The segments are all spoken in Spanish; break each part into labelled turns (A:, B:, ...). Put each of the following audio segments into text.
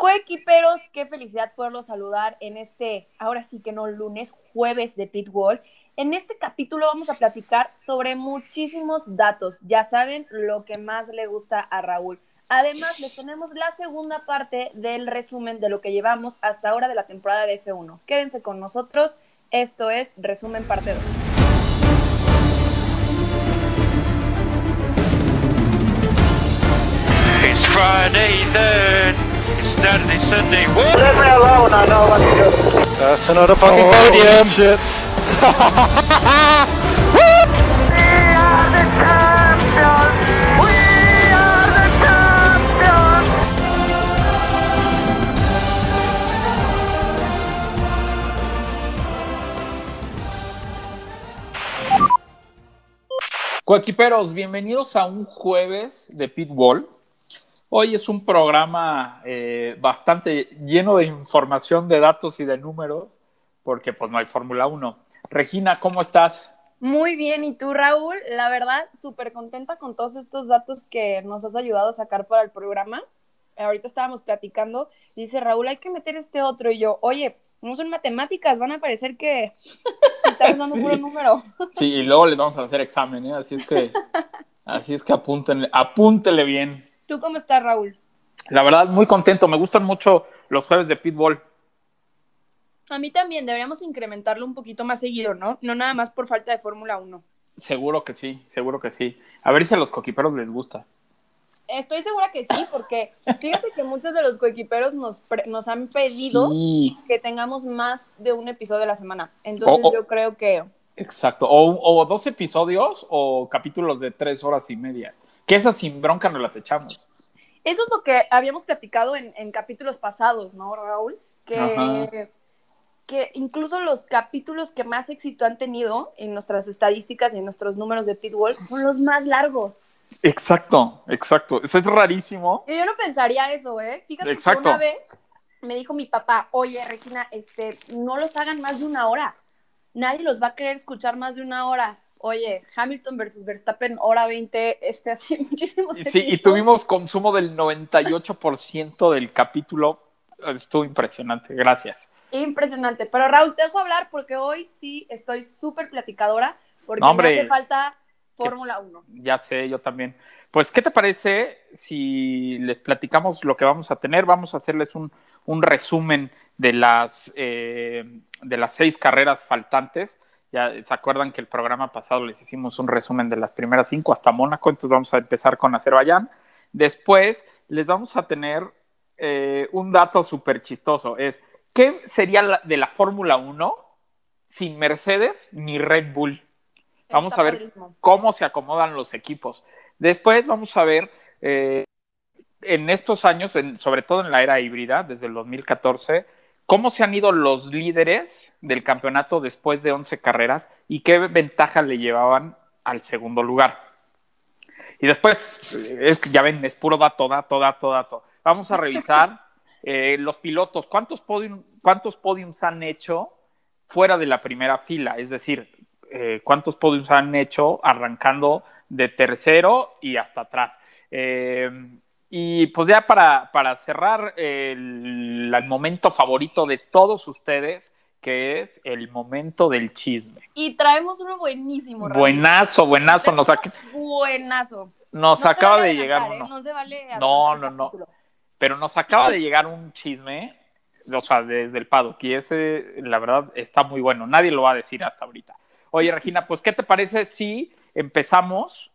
A: Coequiperos, qué felicidad poderlos saludar en este, ahora sí que no lunes, jueves de Pitbull. En este capítulo vamos a platicar sobre muchísimos datos. Ya saben lo que más le gusta a Raúl. Además, les tenemos la segunda parte del resumen de lo que llevamos hasta ahora de la temporada de F1. Quédense con nosotros. Esto es Resumen Parte 2.
B: It's Friday then. It's Saturday, Sunday. What?
C: Leave me alone, I know what to do.
D: That's another fucking
E: Oh,
D: podium.
E: shit.
F: Coequiperos, bienvenidos a un jueves de Pitbull. Hoy es un programa eh, bastante lleno de información, de datos y de números, porque pues no hay Fórmula 1. Regina, ¿cómo estás?
A: Muy bien, ¿y tú, Raúl? La verdad, súper contenta con todos estos datos que nos has ayudado a sacar para el programa. Ahorita estábamos platicando, dice Raúl, hay que meter este otro. Y yo, oye, no son matemáticas, van a parecer que estás dando
F: Sí.
A: puro número.
F: Sí, y luego les vamos a hacer examen, ¿eh? así es que, así es que apúntenle, apúntele bien.
A: ¿Tú cómo estás, Raúl?
F: La verdad, muy contento, me gustan mucho los jueves de Pitbull.
A: A mí también, deberíamos incrementarlo un poquito más seguido, ¿no? No nada más por falta de Fórmula 1.
F: Seguro que sí, seguro que sí. A ver si a los coquiperos les gusta.
A: Estoy segura que sí, porque fíjate que muchos de los coequiperos nos, nos han pedido
F: Sí,
A: que tengamos más de un episodio a la semana. Entonces
F: Oh, oh.
A: yo creo que
F: exacto. O, o dos episodios o capítulos de tres horas y media. Que esas sin bronca nos las echamos.
A: eso es lo que habíamos platicado en, en capítulos pasados, ¿no, Raúl? Que,
F: Ajá.
A: que incluso los capítulos que más éxito han tenido en nuestras estadísticas y en nuestros números de Pitbull son los más largos.
F: Exacto, exacto. Eso es rarísimo.
A: Y yo no pensaría eso, ¿eh? Fíjate
F: Exacto.
A: que una vez me dijo mi papá, oye, Regina, este, no los hagan más de una hora. Nadie los va a querer escuchar más de una hora. Oye, Hamilton versus Verstappen, hora 20, este, así muchísimos.
F: Sí, y tuvimos consumo del 98% del capítulo. Estuvo impresionante. Gracias.
A: Impresionante. Pero Raúl, te dejo hablar porque hoy sí estoy súper platicadora porque
F: No, hombre.
A: me hace falta Fórmula 1.
F: Ya sé, yo también. Pues, ¿qué te parece si les platicamos lo que vamos a tener? Vamos a hacerles un, un resumen de las, eh, de las seis carreras faltantes. Ya se acuerdan que el programa pasado les hicimos un resumen de las primeras cinco hasta Mónaco, entonces vamos a empezar con Azerbaiyán. Después les vamos a tener eh, un dato súper chistoso. Es, ¿qué sería la- de la Fórmula 1 sin Mercedes ni Red Bull? Vamos
A: Está
F: a ver
A: padrísimo.
F: cómo se acomodan los equipos. Después vamos a ver eh, en estos años, en- sobre todo en la era híbrida, desde el 2014, cómo se han ido los líderes del campeonato después de 11 carreras y qué ventaja le llevaban al segundo lugar. Y después, es ya ven, es puro dato, dato, dato, dato. Vamos a revisar eh, los pilotos, cuántos, podium, cuántos podiums han hecho fuera de la primera fila, es decir, eh, cuántos podiums han hecho arrancando de tercero y hasta atrás. Eh, y pues ya para, para cerrar el, el momento favorito de todos ustedes, que es el momento del chisme.
A: Y traemos uno buenísimo.
F: Buenazo, buenazo, nos,
A: Buenazo.
F: nos
A: No
F: acaba
A: vale
F: de llegar uno.
A: ¿eh? No se vale
F: No, no, pero nos acaba de llegar un chisme, o sea, desde el paddock, y ese, la verdad, está muy bueno. Nadie lo va a decir hasta ahorita. Oye, Regina, pues, ¿qué te parece si empezamos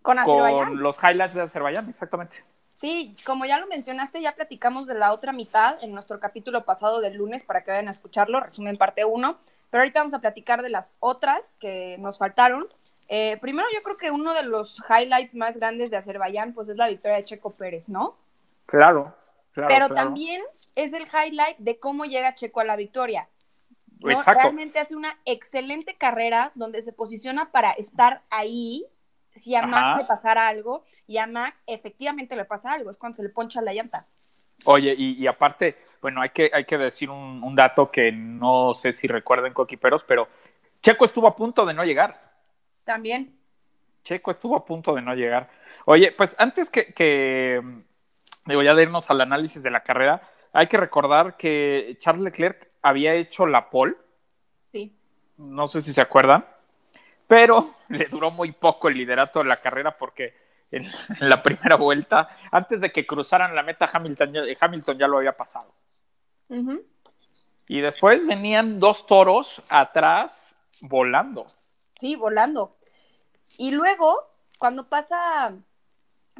A: Con
F: con los highlights de Azerbaiyán? Exactamente.
A: Sí, como ya lo mencionaste, ya platicamos de la otra mitad en nuestro capítulo pasado del lunes para que vayan a escucharlo, resumen parte 1. Pero ahorita vamos a platicar de las otras que nos faltaron. Eh, primero, yo creo que uno de los highlights más grandes de Azerbaiyán, pues es la victoria de Checo Pérez, ¿no?
F: Claro, claro.
A: Pero
F: claro.
A: también es el highlight de cómo llega Checo a la victoria. ¿no?
F: Exacto.
A: Realmente hace una excelente carrera donde se posiciona para estar ahí si a Max
F: Ajá.
A: le pasara algo y a Max efectivamente le pasa algo, es cuando se le poncha la llanta.
F: Oye, y, y aparte, bueno, hay que, hay que decir un, un dato que no sé si recuerden, coquiperos, pero Checo estuvo a punto de no llegar.
A: También.
F: Checo estuvo a punto de no llegar. Oye, pues antes que, que digo, ya de irnos al análisis de la carrera, hay que recordar que Charles Leclerc había hecho la pole,
A: Sí.
F: no sé si se acuerdan, pero le duró muy poco el liderato de la carrera porque en la primera vuelta, antes de que cruzaran la meta, Hamilton ya, Hamilton ya lo había pasado. Y después venían dos toros atrás volando.
A: Sí, volando. Y luego, cuando pasa.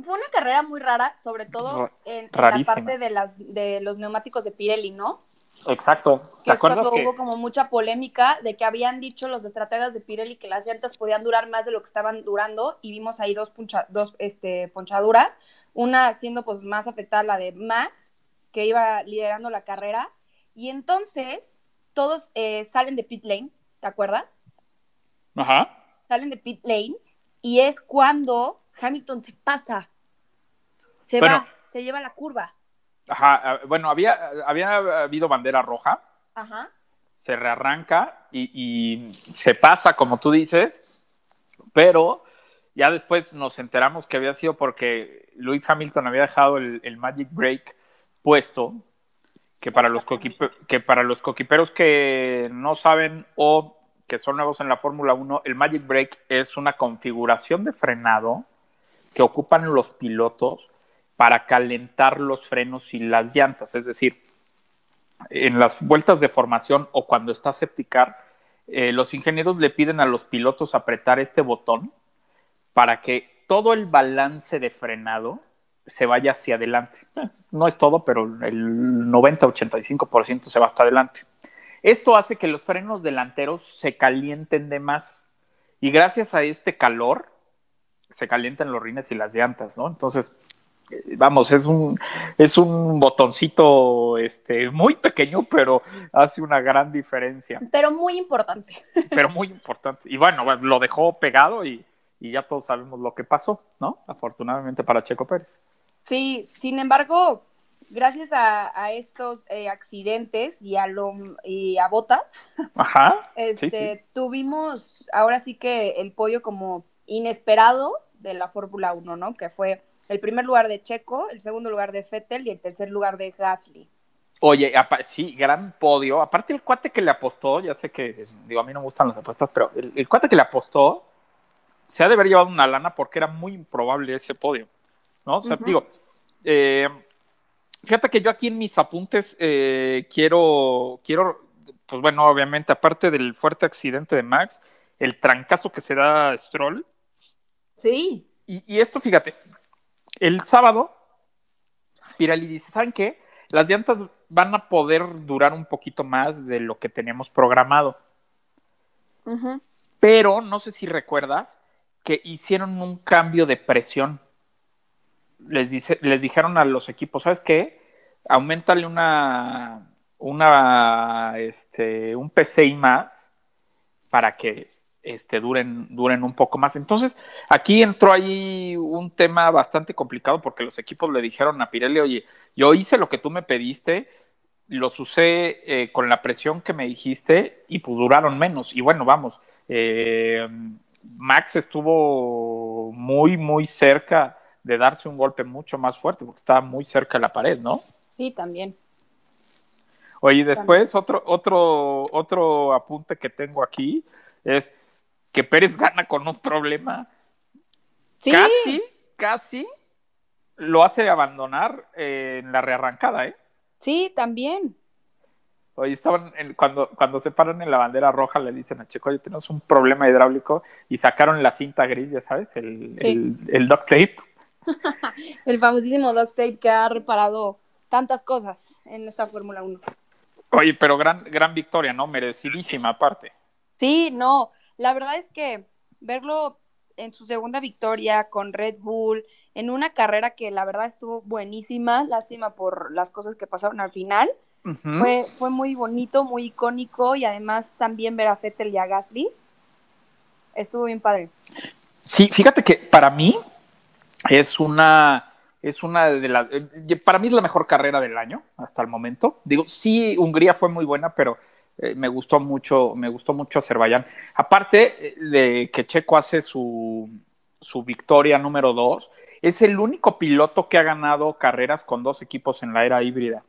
A: Fue una carrera muy rara, sobre todo en, en la parte de, las, de los neumáticos de Pirelli, ¿no?
F: Exacto.
A: Que
F: ¿Te
A: es cuando
F: acuerdas que
A: hubo como mucha polémica de que habían dicho los estrategas de Pirelli que las llantas podían durar más de lo que estaban durando y vimos ahí dos, puncha- dos este, ponchaduras, una siendo pues más afectada la de Max, que iba liderando la carrera, y entonces todos eh, salen de pit lane, ¿te acuerdas?
F: Ajá.
A: Salen de pit lane y es cuando Hamilton se pasa, se
F: Bueno.
A: va, se lleva la curva.
F: Ajá. ah, Bueno, había, había habido bandera roja,
A: Ajá.
F: se rearranca y, y se pasa, como tú dices, pero ya después nos enteramos que había sido porque Lewis Hamilton había dejado el, el Magic Break puesto, que para, los que para los coquiperos que no saben o que son nuevos en la Fórmula 1, el Magic Break es una configuración de frenado que ocupan los pilotos para calentar los frenos y las llantas, es decir, en las vueltas de formación o cuando está septicar, eh, los ingenieros le piden a los pilotos apretar este botón para que todo el balance de frenado se vaya hacia adelante. Eh, No es todo, pero el 90-85% se va hasta adelante. Esto hace que los frenos delanteros se calienten de más y gracias a este calor se calientan los rines y las llantas, ¿no? Entonces, vamos, es un, es un botoncito este, muy pequeño, pero hace una gran diferencia,
A: Pero muy importante.
F: pero muy importante. Y bueno, lo dejó pegado y, y ya todos sabemos lo que pasó, ¿no? Afortunadamente para Checo Pérez.
A: Sí, sin embargo, gracias a, a estos eh, accidentes y a, lo, y a botas,
F: Ajá.
A: este,
F: sí, sí.
A: tuvimos ahora sí que el podio como inesperado de la Fórmula 1, ¿no? Que fue el primer lugar de Checo, el segundo lugar de Vettel y el tercer lugar de Gasly.
F: Oye, sí, gran podio. Aparte el cuate que le apostó, ya sé que, digo, a mí no me gustan las apuestas, pero el, el cuate que le apostó se ha de haber llevado una lana porque era muy improbable ese podio, ¿no? O sea, digo, eh, fíjate que yo aquí en mis apuntes eh, quiero, quiero, pues bueno, obviamente, aparte del fuerte accidente de Max, el trancazo que se da a Stroll,
A: Sí.
F: y, y esto, fíjate, el sábado, Pirelli dice, ¿saben qué? Las llantas van a poder durar un poquito más de lo que teníamos programado. Pero no sé si recuerdas que hicieron un cambio de presión. Les, dice, les dijeron a los equipos, ¿sabes qué? Aumentale una, una, este, un PCI más para que este, duren, duren un poco más. Entonces, aquí entró ahí un tema bastante complicado porque los equipos le dijeron a Pirelli, oye, yo hice lo que tú me pediste, los usé eh, con la presión que me dijiste y pues duraron menos. Y bueno, vamos, eh, Max estuvo muy, muy cerca de darse un golpe mucho más fuerte porque estaba muy cerca de la pared, ¿no?
A: Sí, también.
F: Oye, después otro, otro, otro apunte que tengo aquí es que Pérez gana con un problema.
A: Sí.
F: Casi, casi lo hace abandonar eh, en la rearrancada, ¿eh?
A: Sí, también.
F: Oye, estaban en- cuando, cuando se paran en la bandera roja, le dicen a Checo, oye, tenemos un problema hidráulico y sacaron la cinta gris, ya sabes, el,
A: Sí.
F: el, el duct tape.
A: El famosísimo duct tape que ha reparado tantas cosas en esta Fórmula 1.
F: Oye, pero gran, gran victoria, ¿no? Merecidísima aparte.
A: Sí, no, la verdad es que verlo en su segunda victoria con Red Bull, en una carrera que la verdad estuvo buenísima, lástima por las cosas que pasaron al final, fue, fue muy bonito, muy icónico y además también ver a Vettel y a Gasly, estuvo bien padre.
F: Sí, fíjate que para mí es una, es una de las, eh, para mí es la mejor carrera del año hasta el momento. Digo, sí, Hungría fue muy buena, pero eh, me gustó mucho, me gustó mucho Azerbaiyán. Aparte eh, de que Checo hace su, su victoria número dos, es el único piloto que ha ganado carreras con dos equipos en la era híbrida.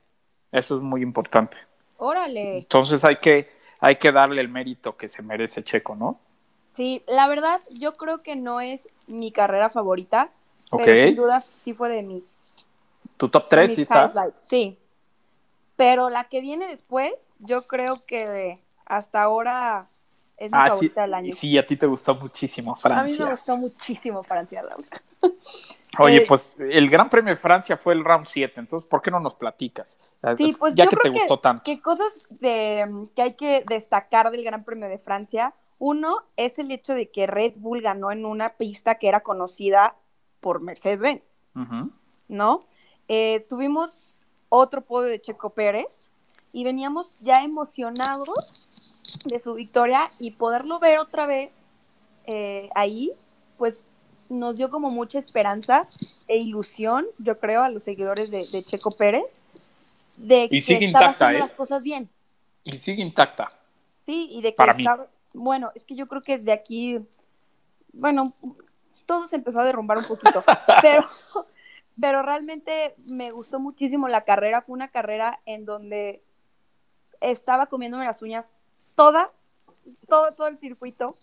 F: Eso es muy importante.
A: Órale.
F: Entonces hay que, hay que darle el mérito que se merece Checo, ¿no?
A: Sí, la verdad, yo creo que no es mi carrera favorita, pero sin duda sí fue de mis,
F: Tu top
A: de
F: 3
A: mis
F: sí está.
A: highlights, sí. Pero la que viene después, yo creo que hasta ahora es mi
F: Ah, sí,
A: favorita del año.
F: sí, a ti te gustó muchísimo
A: A mí
F: Francia.
A: me gustó muchísimo Francia, Raúl.
F: Oye,
A: Eh,
F: pues el Gran Premio de Francia fue el round 7, entonces ¿por qué no nos platicas?
A: Sí, pues
F: ya
A: yo
F: que te gustó tanto.
A: Que cosas de, que hay que destacar del Gran Premio de Francia. Uno es el hecho de que Red Bull ganó en una pista que era conocida por Mercedes-Benz. ¿no? Eh, tuvimos otro podio de Checo Pérez y veníamos ya emocionados de su victoria y poderlo ver otra vez eh, ahí, pues nos dio como mucha esperanza e ilusión, yo creo, a los seguidores de, de Checo Pérez, de que
F: sigue
A: estaba
F: intacta,
A: haciendo
F: ¿eh?
A: las cosas bien.
F: Y sigue intacta.
A: Sí, y de que
F: Para mí.
A: estaba, bueno, es que yo creo que de aquí, bueno, todo se empezó a derrumbar un poquito, pero, pero realmente me gustó muchísimo la carrera, fue una carrera en donde estaba comiéndome las uñas toda, todo, todo el circuito.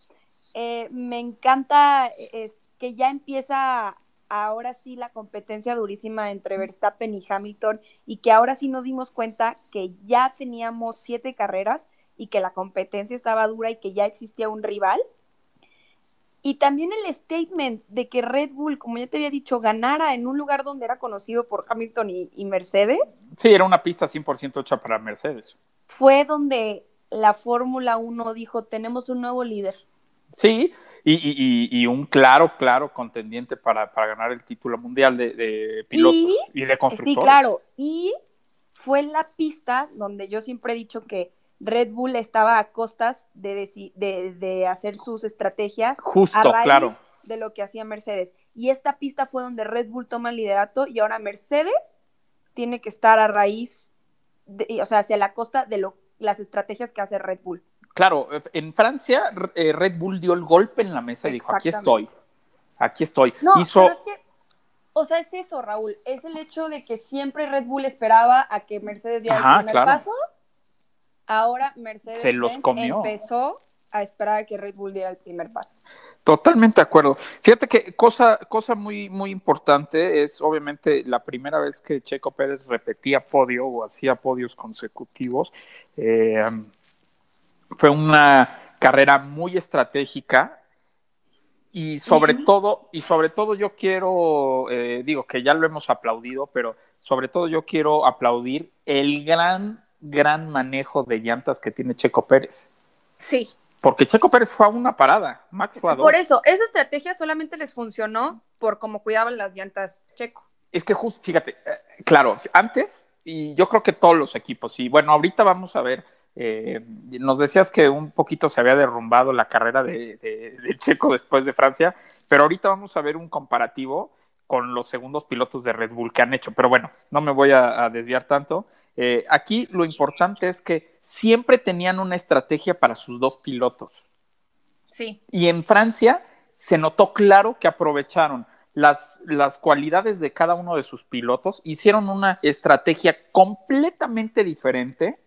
A: Eh, me encanta es que ya empieza ahora sí la competencia durísima entre Verstappen y Hamilton y que ahora sí nos dimos cuenta que ya teníamos siete carreras y que la competencia estaba dura y que ya existía un rival. Y también el statement de que Red Bull, como ya te había dicho, ganara en un lugar donde era conocido por Hamilton y, y Mercedes,
F: Sí, era una pista 100% hecha para Mercedes.
A: fue donde la Fórmula 1 dijo, tenemos un nuevo líder.
F: Sí, y, y- y- y un claro, claro contendiente para, para ganar el título mundial de, de pilotos y, de constructores.
A: Sí, claro. Y fue la pista donde yo siempre he dicho que Red Bull estaba a costas de, deci- de, de hacer sus estrategias a raíz
F: claro.
A: de lo que hacía Mercedes. Y esta pista fue donde Red Bull toma el liderato y ahora Mercedes tiene que estar a raíz, de- o sea, hacia la costa de lo, las estrategias que hace Red Bull.
F: Claro, en Francia eh, Red Bull dio el golpe en la mesa y dijo, aquí estoy, aquí estoy.
A: No,
F: Hizo,
A: pero es que, o sea, es eso, Raúl, es el hecho de que siempre Red Bull esperaba a que Mercedes diera el primer
F: claro.
A: paso. Ahora Mercedes
F: Se los comió.
A: empezó a esperar a que Red Bull diera el primer paso.
F: Totalmente de acuerdo. Fíjate que cosa, cosa muy, muy importante es obviamente la primera vez que Checo Pérez repetía podio o hacía podios consecutivos. Eh, fue una carrera muy estratégica y sobre todo, y sobre todo yo quiero, eh, digo que ya lo hemos aplaudido, pero sobre todo yo quiero aplaudir el gran, gran manejo de llantas que tiene Checo Pérez.
A: Sí.
F: Porque Checo Pérez fue a una parada, Max fue a dos.
A: Por eso, esa estrategia solamente les funcionó por cómo cuidaban las llantas Checo.
F: Es que justo, fíjate, eh, claro, antes, y yo creo que todos los equipos, y bueno, ahorita vamos a ver, eh, nos decías que un poquito se había derrumbado la carrera de, de- de Checo después de Francia, pero ahorita vamos a ver un comparativo con los segundos pilotos de Red Bull que han hecho, pero bueno, no me voy a, a desviar tanto. Eh, aquí lo importante es que siempre tenían una estrategia para sus dos pilotos.
A: Sí.
F: Y en Francia se notó claro que aprovecharon las, las cualidades de cada uno de sus pilotos, hicieron una estrategia completamente diferente,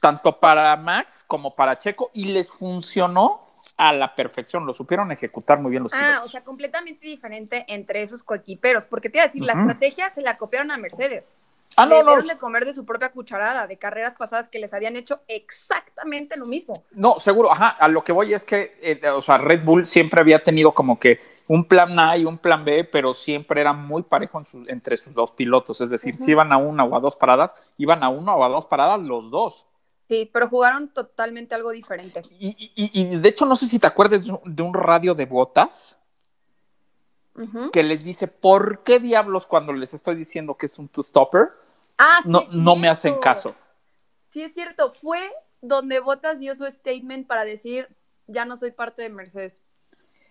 F: tanto para Max como para Checo, y les funcionó a la perfección, lo supieron ejecutar muy bien los
A: Ah,
F: pilotos.
A: o sea, completamente diferente entre esos coequiperos, porque te iba a decir, la estrategia se la copiaron a Mercedes.
F: ah,
A: Le
F: no, no,
A: de comer de su propia cucharada, de carreras pasadas que les habían hecho exactamente lo mismo.
F: no, seguro, ajá, a lo que voy es que, eh, o sea, Red Bull siempre había tenido como que un plan A y un plan B, pero siempre era muy parejo en su- entre sus dos pilotos, es decir, si iban a una o a dos paradas, iban a una o a dos paradas los dos.
A: Sí, pero jugaron totalmente algo diferente.
F: Y, y- y de hecho, no sé si te acuerdas de un- radio de botas que les dice, ¿por qué diablos cuando les estoy diciendo que es un two-stopper?
A: Ah, sí
F: No, no me hacen caso.
A: Sí, es cierto. Fue donde Bottas dio su statement para decir, ya no soy parte de Mercedes.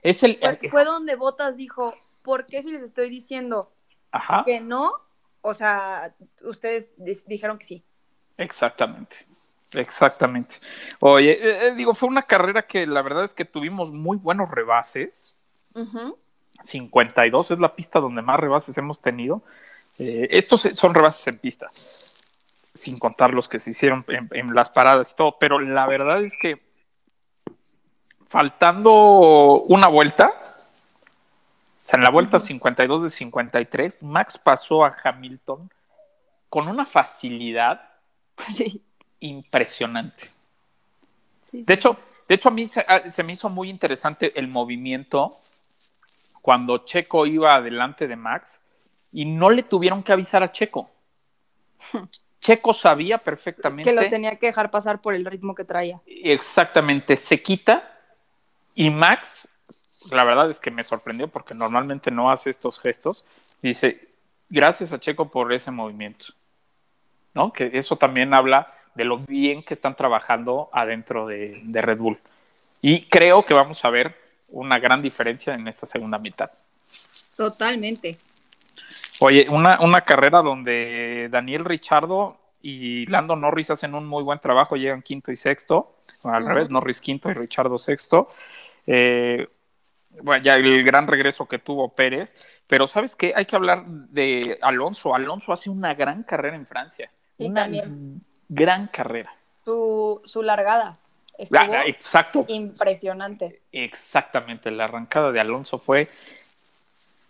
F: Es el...
A: Fue, fue donde Bottas dijo, ¿por qué si les estoy diciendo
F: Ajá,
A: que no? O sea, ustedes dijeron que sí.
F: exactamente. Exactamente. Oye, eh, eh, digo, fue una carrera que la verdad es que tuvimos muy buenos rebases.
A: Ujú.
F: 52 es la pista donde más rebases hemos tenido. Eh, estos son rebases en pista. sin contar los que se hicieron en, en las paradas y todo, pero la verdad es que faltando una vuelta, o sea, en la vuelta 52 de 53, Max pasó a Hamilton con una facilidad
A: Sí.
F: Impresionante.
A: sí,
F: De hecho, de hecho a mí se, a- se me hizo muy interesante el movimiento cuando Checo iba adelante de Max y no le tuvieron que avisar a Checo. Checo sabía perfectamente
A: que lo tenía que dejar pasar por el ritmo que traía.
F: exactamente, se quita y Max, la verdad es que me sorprendió porque normalmente no hace estos gestos, dice, gracias a Checo por ese movimiento, ¿no? Que eso también habla de lo bien que están trabajando adentro de, de Red Bull. Y creo que vamos a ver una gran diferencia en esta segunda mitad.
A: Totalmente.
F: Oye, una, una carrera donde Daniel Richardo y Lando Norris hacen un muy buen trabajo, llegan quinto y sexto, al revés, Norris quinto y Richardo sexto. Eh, bueno, ya el gran regreso que tuvo Pérez, pero ¿sabes qué? Hay que hablar de Alonso. Alonso hace una gran carrera en Francia.
A: Sí,
F: una
A: también.
F: Gran carrera.
A: Su, su largada estuvo
F: Ah, exacto,
A: impresionante.
F: exactamente. La arrancada de Alonso fue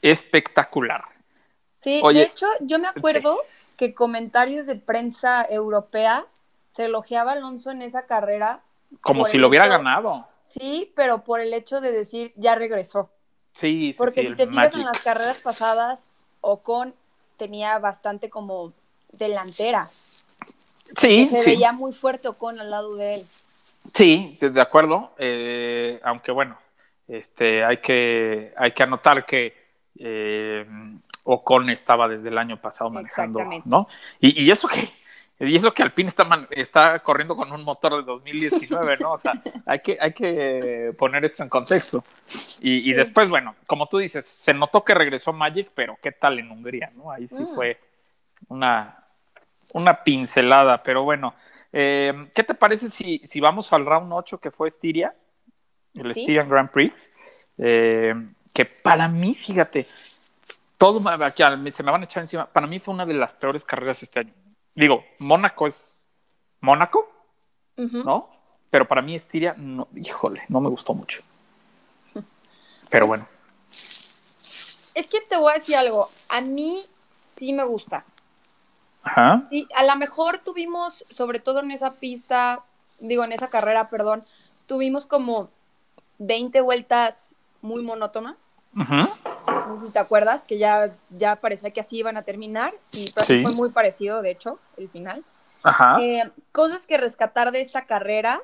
F: espectacular.
A: Sí,
F: Oye,
A: de hecho, yo me acuerdo que comentarios de prensa europea se elogiaba a Alonso en esa carrera.
F: Como si lo hubiera ganado.
A: Sí, pero por el hecho de decir ya regresó.
F: Sí, sí,
A: Porque
F: sí,
A: si te fijas en las carreras pasadas, Ocon tenía bastante como delantera.
F: Sí,
A: se
F: sí.
A: veía muy fuerte Ocon al lado de él.
F: Sí, de acuerdo. eh, aunque bueno, este, hay que, hay que anotar que eh, Ocon estaba desde el año pasado manejando,
A: Exactamente.
F: ¿no? Y, y eso que, y eso que Alpine está, man- está corriendo con un motor de 2019, ¿no? O sea, hay que, hay que poner esto en contexto. Y, y después, bueno, como tú dices, se notó que regresó Magic, pero ¿qué tal en Hungría, no? Ahí sí
A: Mm.
F: fue una, una pincelada, pero bueno. Eh, ¿Qué te parece si, si vamos al round 8 que fue Estiria? El
A: Sí.
F: Styrian Grand Prix. Eh, que para mí, fíjate, todo aquí al- se me van a echar encima. Para mí fue una de las peores carreras este año. Digo, Mónaco es Mónaco. ¿no? Pero para mí Estiria, no, híjole, no me gustó mucho. Pero
A: Pues,
F: bueno,
A: Es que te voy a decir algo. A mí sí me gusta.
F: Ajá,
A: Sí, a lo mejor tuvimos, sobre todo en esa pista, digo, en esa carrera, perdón, tuvimos como 20 vueltas muy monótonas.
F: ujú,
A: No sé si te acuerdas, que ya, ya parecía que así iban a terminar y
F: Sí.
A: fue muy parecido, de hecho, el final.
F: ajá,
A: Eh, cosas que rescatar de esta carrera.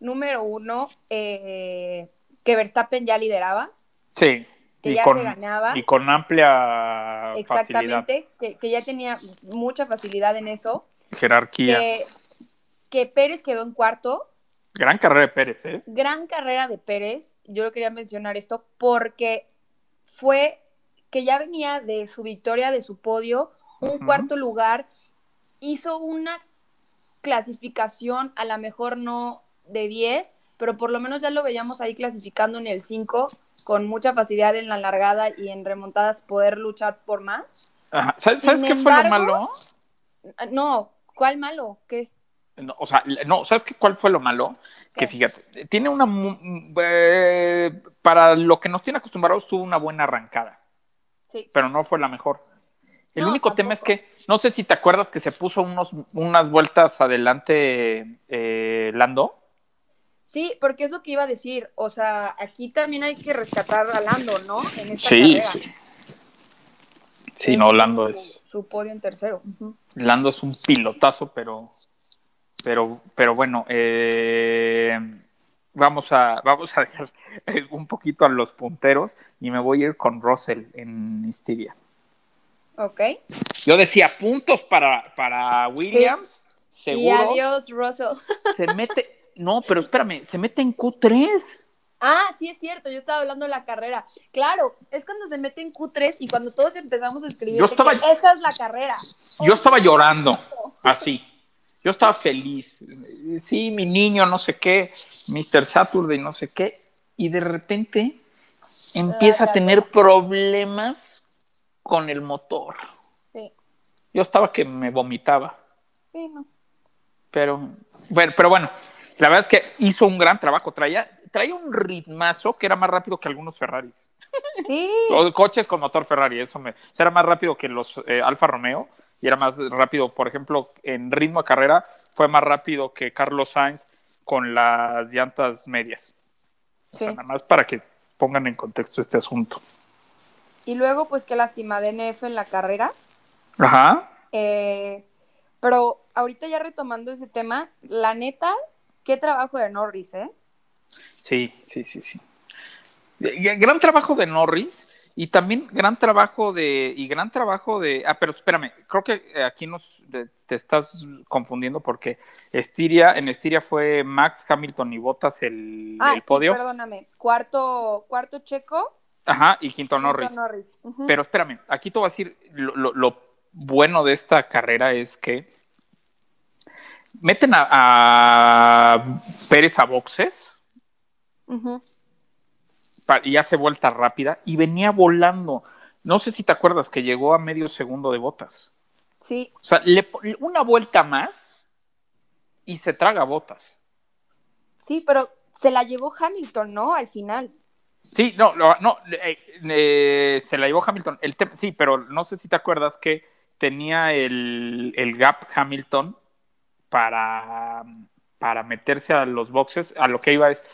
A: Número uno, eh, que Verstappen ya lideraba,
F: sí.
A: Que
F: Y
A: ya
F: con,
A: se ganaba.
F: y con amplia facilidad,
A: Exactamente, que, que ya tenía mucha facilidad en eso.
F: jerarquía.
A: Que, que Pérez quedó en cuarto.
F: Gran carrera de Pérez, ¿eh?
A: Gran carrera de Pérez. Yo lo quería mencionar esto porque fue que ya venía de su victoria, de su podio, un cuarto lugar. Hizo una clasificación, a lo mejor no de 10, pero por lo menos ya lo veíamos ahí clasificando en el 5, con mucha facilidad en la largada y en remontadas poder luchar por más.
F: Ajá. ¿Sabes,
A: Sin
F: ¿sabes qué fue lo malo?
A: No, ¿cuál malo? ¿Qué?
F: No, o sea, no, ¿sabes qué, cuál fue lo malo? Que fíjate, tiene una. eh, para lo que nos tiene acostumbrados, tuvo una buena arrancada,
A: Sí.
F: pero no fue la mejor. El
A: No,
F: único tema es que, no sé si te acuerdas que se puso unos, unas vueltas adelante eh, Lando.
A: Sí, porque es lo que iba a decir. O sea, aquí también hay que rescatar a Lando, ¿no? En esta
F: Sí,
A: carrera.
F: sí. Sí, no, Lando
A: su-
F: es.
A: Su podio en tercero.
F: Lando es un pilotazo, pero, pero, pero bueno, eh, vamos a, vamos a dejar un poquito a los punteros y me voy a ir con Russell en Estiria.
A: Ok.
F: Yo decía puntos para, para Williams,
A: Y
F: seguros.
A: adiós, Russell.
F: Se mete, no, pero espérame, se mete en Q3.
A: Ah, sí es cierto, yo estaba hablando de la carrera. Claro, es cuando se mete en Q3 y cuando todos empezamos a escribir
F: Yo
A: de
F: estaba-
A: que esta es la carrera.
F: Yo estaba llorando, así. Yo estaba feliz. Sí, mi niño, no sé qué, Mr. Saturday, no sé qué. Y de repente empieza a tener problemas con el motor.
A: Sí,
F: Yo estaba que me vomitaba.
A: sí, no.
F: Pero bueno, pero bueno, la verdad es que hizo un gran trabajo. Traía, traía un ritmazo que era más rápido que algunos Ferraris.
A: Sí.
F: O coches con motor Ferrari, eso me. era más rápido que los eh, Alfa Romeo y era más rápido, por ejemplo, en ritmo de carrera, fue más rápido que Carlos Sainz con las llantas medias. O sea,
A: Sí.
F: nada más para que pongan en contexto este asunto.
A: Y luego, pues qué lástima DNF en la carrera.
F: Ajá.
A: Eh, pero ahorita ya retomando ese tema, la neta, qué trabajo de Norris, ¿eh?
F: Sí, sí, sí, sí. Y Gran trabajo de Norris y también gran trabajo de y gran trabajo de ah pero espérame creo que eh, aquí nos te estás confundiendo porque Estiria en Estiria fue Max Hamilton y Bottas el,
A: Ah,
F: el
A: sí,
F: podio
A: perdóname. Cuarto, cuarto checo.
F: ajá y quinto
A: quinto
F: Norris
A: Norris.
F: Pero espérame aquí te voy a decir lo, lo- lo bueno de esta carrera es que meten a, a Pérez a boxes y hace vuelta rápida y venía volando. No sé si te acuerdas que llegó a medio segundo de botas.
A: Sí,
F: O sea, le una vuelta más y se traga botas.
A: sí, pero se la llevó Hamilton, ¿no? Al final.
F: Sí, no, no, eh, eh, se la llevó Hamilton. El sí, pero no sé si te acuerdas que tenía el, el gap Hamilton para, para meterse a los boxes. A lo que iba es,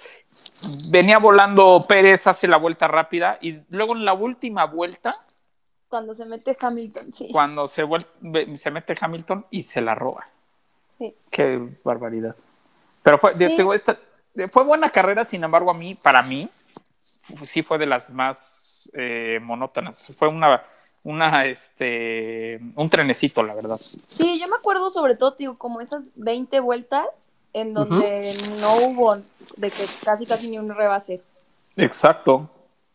F: venía volando Pérez, hace la vuelta rápida y luego en la última vuelta
A: Cuando se mete Hamilton, sí.
F: cuando se, se mete Hamilton y se la roba.
A: sí.
F: Qué barbaridad. Pero fue,
A: Sí.
F: digo, esta- fue buena carrera, sin embargo, a mí, para mí, sí fue de las más eh, monótonas. Fue una, una, este, un trenecito, la verdad.
A: Sí, yo me acuerdo sobre todo, digo, como esas 20 vueltas en donde no hubo de que casi casi ni un rebase.
F: Exacto,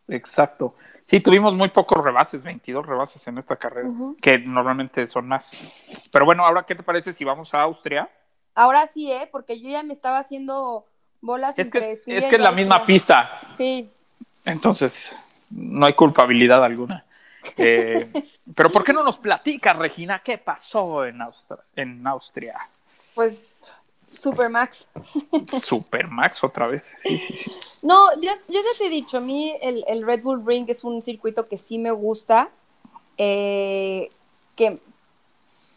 F: exacto. Sí, tuvimos muy pocos rebases, 22 rebases en esta carrera, que normalmente son más. Pero bueno, ahora, ¿qué te parece si vamos a Austria?
A: Ahora sí, ¿eh? Porque yo ya me estaba haciendo bolas
F: Es que, es que es la misma pista.
A: Sí,
F: Entonces, no hay culpabilidad alguna. Eh, pero ¿por qué no nos platicas, Regina, qué pasó en, Austra- en Austria?
A: pues Supermax.
F: Supermax otra vez. Sí, sí, sí.
A: No, yo, yo ya te he dicho, a mí el, el Red Bull Ring es un circuito que sí me gusta, eh, que,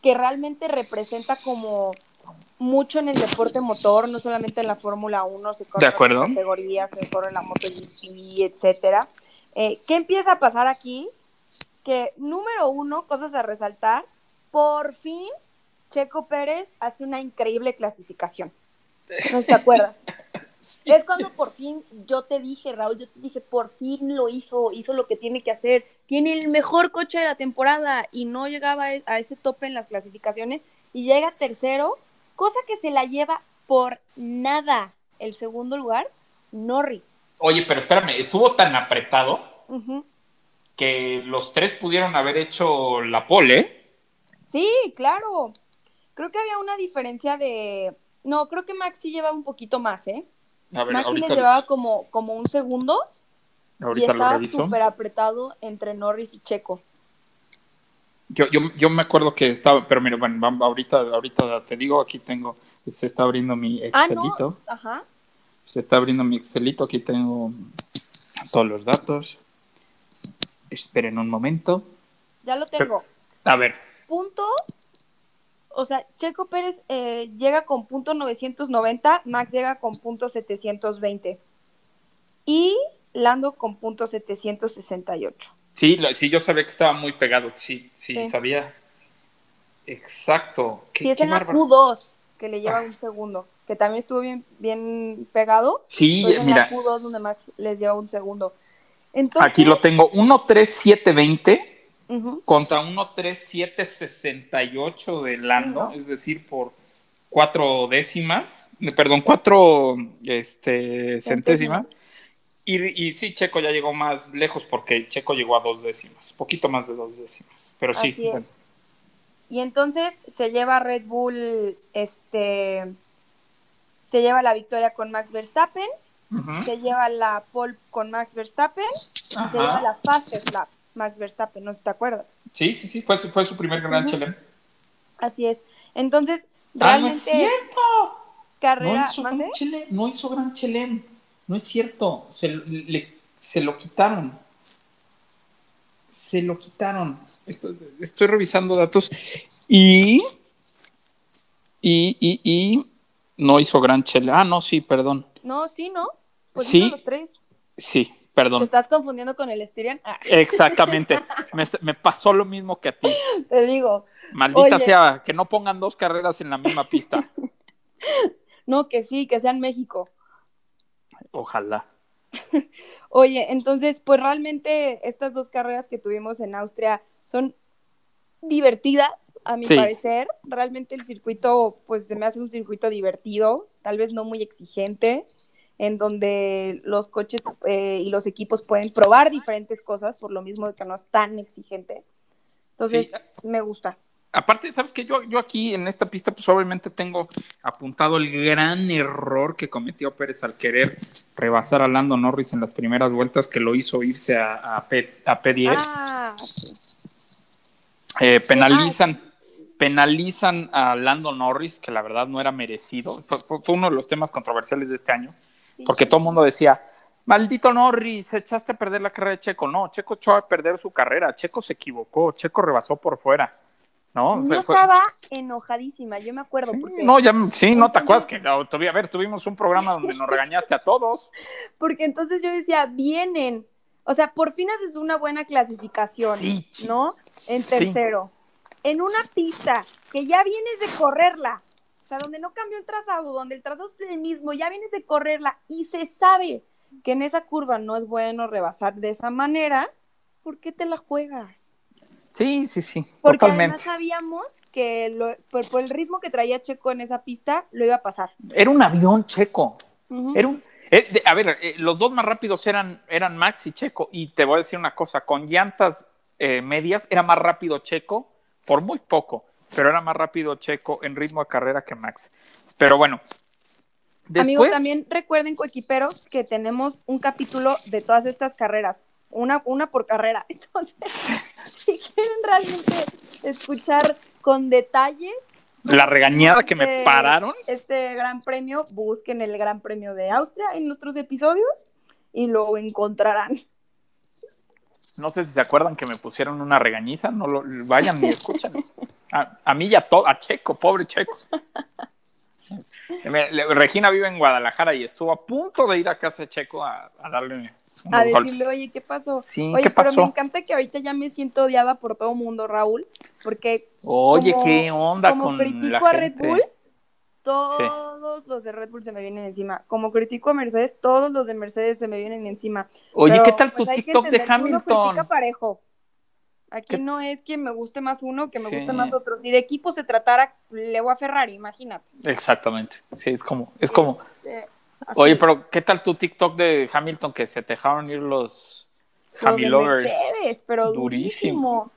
A: que realmente representa como mucho en el deporte motor, no solamente en la Fórmula 1, se corre
F: De acuerdo.
A: en categorías, se corre en la MotoGP, etcétera. Eh, ¿Qué empieza a pasar aquí? Que número uno, cosas a resaltar, por fin Checo Pérez hace una increíble clasificación. ¿No te acuerdas? Es cuando por fin yo te dije, Raúl, yo te dije, por fin lo hizo, hizo lo que tiene que hacer. Tiene el mejor coche de la temporada y no llegaba a ese tope en las clasificaciones y llega tercero, cosa que se la lleva por nada el segundo lugar, Norris.
F: Oye, pero espérame, estuvo tan apretado. Que los tres pudieron haber hecho la pole.
A: Sí, claro. Creo que había una diferencia de... No, creo que Max sí llevaba un poquito más, ¿eh?
F: A ver,
A: Max sí les
F: ahorita,
A: llevaba como, como un segundo y
F: ahorita lo
A: estaba súper apretado entre Norris y Checo.
F: Yo, yo, yo me acuerdo que estaba, pero mira, bueno, ahorita, ahorita te digo, aquí tengo, se está abriendo mi
A: Ah,
F: Excelito.
A: no. Ajá.
F: Se está abriendo mi Excelito, aquí tengo todos los datos. Esperen un momento.
A: Ya lo tengo.
F: A ver,
A: Punto. O sea, Checo Pérez eh, llega con punto 990, Max llega con punto 720. Y Lando con punto 768.
F: sí, lo- sí, yo sabía que estaba muy pegado, sí, sí,
A: Sí.
F: sabía. Exacto. Qué,
A: Si es
F: qué
A: en la
F: bárbaro.
A: Q2 que le lleva
F: Ah.
A: un segundo, que también estuvo bien, bien pegado.
F: Sí,
A: pues en
F: mira,
A: la Q2 donde Max les lleva un segundo. Entonces,
F: aquí lo tengo, 13720
A: ujú,
F: contra 13768 de Lando, es decir, por cuatro décimas, eh, perdón, cuatro este, centésimas. Y, y sí, Checo ya llegó más lejos porque Checo llegó a dos décimas, poquito más de dos décimas, pero sí.
A: Así es.
F: bueno.
A: Y entonces se lleva Red Bull, este, se lleva la victoria con Max Verstappen, Se lleva la pole con Max Verstappen, y se lleva la fastest lap, Max Verstappen, no sé si te acuerdas.
F: Sí, sí, sí, fue, su- fue su primer Gran
A: Ujú.
F: Chelem.
A: Así es. Entonces,
F: Ah, no es
A: realmente,
F: cierto.
A: carrera.
F: No hizo, gran Chelem, no hizo gran Chelem. No es cierto. Se, le- se lo quitaron. Se lo quitaron. Estoy, estoy revisando datos. Y. Y, y, y. No hizo gran Chelem. Ah, no, sí, perdón.
A: No, sí, ¿no? Pues
F: Sí.
A: los tres.
F: Sí,
A: ¿Te
F: perdón.
A: estás confundiendo con el Styrian? Ah,
F: Exactamente. Me, me pasó lo mismo que a ti.
A: te digo.
F: Maldita
A: Oye.
F: sea, que no pongan dos carreras en la misma pista.
A: No, que sí, que sea en México.
F: Ojalá.
A: Oye, entonces, pues realmente estas dos carreras que tuvimos en Austria son divertidas, a mi
F: Sí.
A: parecer. Realmente el circuito, pues se me hace un circuito divertido, tal vez no muy exigente, en donde los coches eh, y los equipos pueden probar diferentes cosas, por lo mismo de que no es tan exigente. Entonces, me gusta.
F: Aparte, ¿sabes qué? Yo, yo aquí en esta pista, pues obviamente tengo apuntado el gran error que cometió Pérez al querer rebasar a Lando Norris en las primeras vueltas, que lo hizo irse a, a, P, a P10.
A: Ah, sí.
F: Eh, penalizan, penalizan a Lando Norris, que la verdad no era merecido. Fue, uno de los temas controversiales de este año, porque todo el mundo decía, maldito Norris, echaste a perder la carrera de Checo. No, Checo echó a perder su carrera, Checo se equivocó, Checo rebasó por fuera. ¿no?
A: Yo estaba enojadísima, yo me acuerdo.
F: Sí,
A: porque...
F: no, ya, sí, no te acuerdas que todavía, a ver, tuvimos un programa donde nos regañaste a todos.
A: Porque entonces yo decía, vienen. O sea, por fin haces una buena clasificación,
F: Sí,
A: ¿no? En
F: Sí.
A: tercero. En una pista que ya vienes de correrla. O sea, donde no cambió el trazado, donde el trazado es el mismo, ya vienes de correrla y se sabe que en esa curva no es bueno rebasar de esa manera. ¿Por qué te la juegas?
F: Sí, sí, sí,
A: Porque
F: totalmente.
A: además sabíamos que lo- por, por el ritmo que traía Checo en esa pista, lo iba a pasar.
F: Era un avión checo. Era un, eh, a ver, eh, los dos más rápidos eran, eran Max y Checo. Y te voy a decir una cosa, con llantas eh, medias era más rápido Checo, por muy poco, pero era más rápido Checo en ritmo de carrera que Max. Pero bueno. Después,
A: Amigos, también recuerden, coequiperos, que tenemos un capítulo de todas estas carreras, una, una por carrera. Entonces, si quieren realmente escuchar con detalles
F: la regañada que me
A: este-
F: pararon.
A: este gran premio, busquen el Gran Premio de Austria en nuestros episodios y lo encontrarán.
F: No sé si se acuerdan que me pusieron una regañiza, no lo vayan ni escuchen. A, a mí y a, to- a Checo, pobre Checo. Regina vive en Guadalajara y estuvo a punto de ir a casa de Checo a, a darle
A: A decirle, oye, ¿qué pasó?
F: Sí,
A: oye,
F: ¿qué
A: pero
F: pasó?
A: me encanta que ahorita ya me siento odiada por todo mundo, Raúl, porque
F: Oye,
A: como-
F: qué onda
A: como
F: con la
A: critico a Red
F: gente?
A: Bull, todos los de Red Bull se me vienen encima. Como critico a Mercedes, todos los de Mercedes se me vienen encima.
F: Oye,
A: Pero,
F: ¿qué tal tu
A: pues, que
F: TikTok de
A: Uno
F: Hamilton?
A: critica parejo. Aquí
F: ¿Qué?
A: no es que me guste más uno, que me
F: Sí.
A: guste más otro. Si de equipo se tratara, le voy a Ferrari, imagínate.
F: Exactamente. Sí, es como, es como.
A: Este,
F: Oye, pero ¿qué tal tu TikTok de Hamilton que se te dejaron ir los Hamilovers?
A: Mercedes, pero
F: Durísimo.
A: durísimo.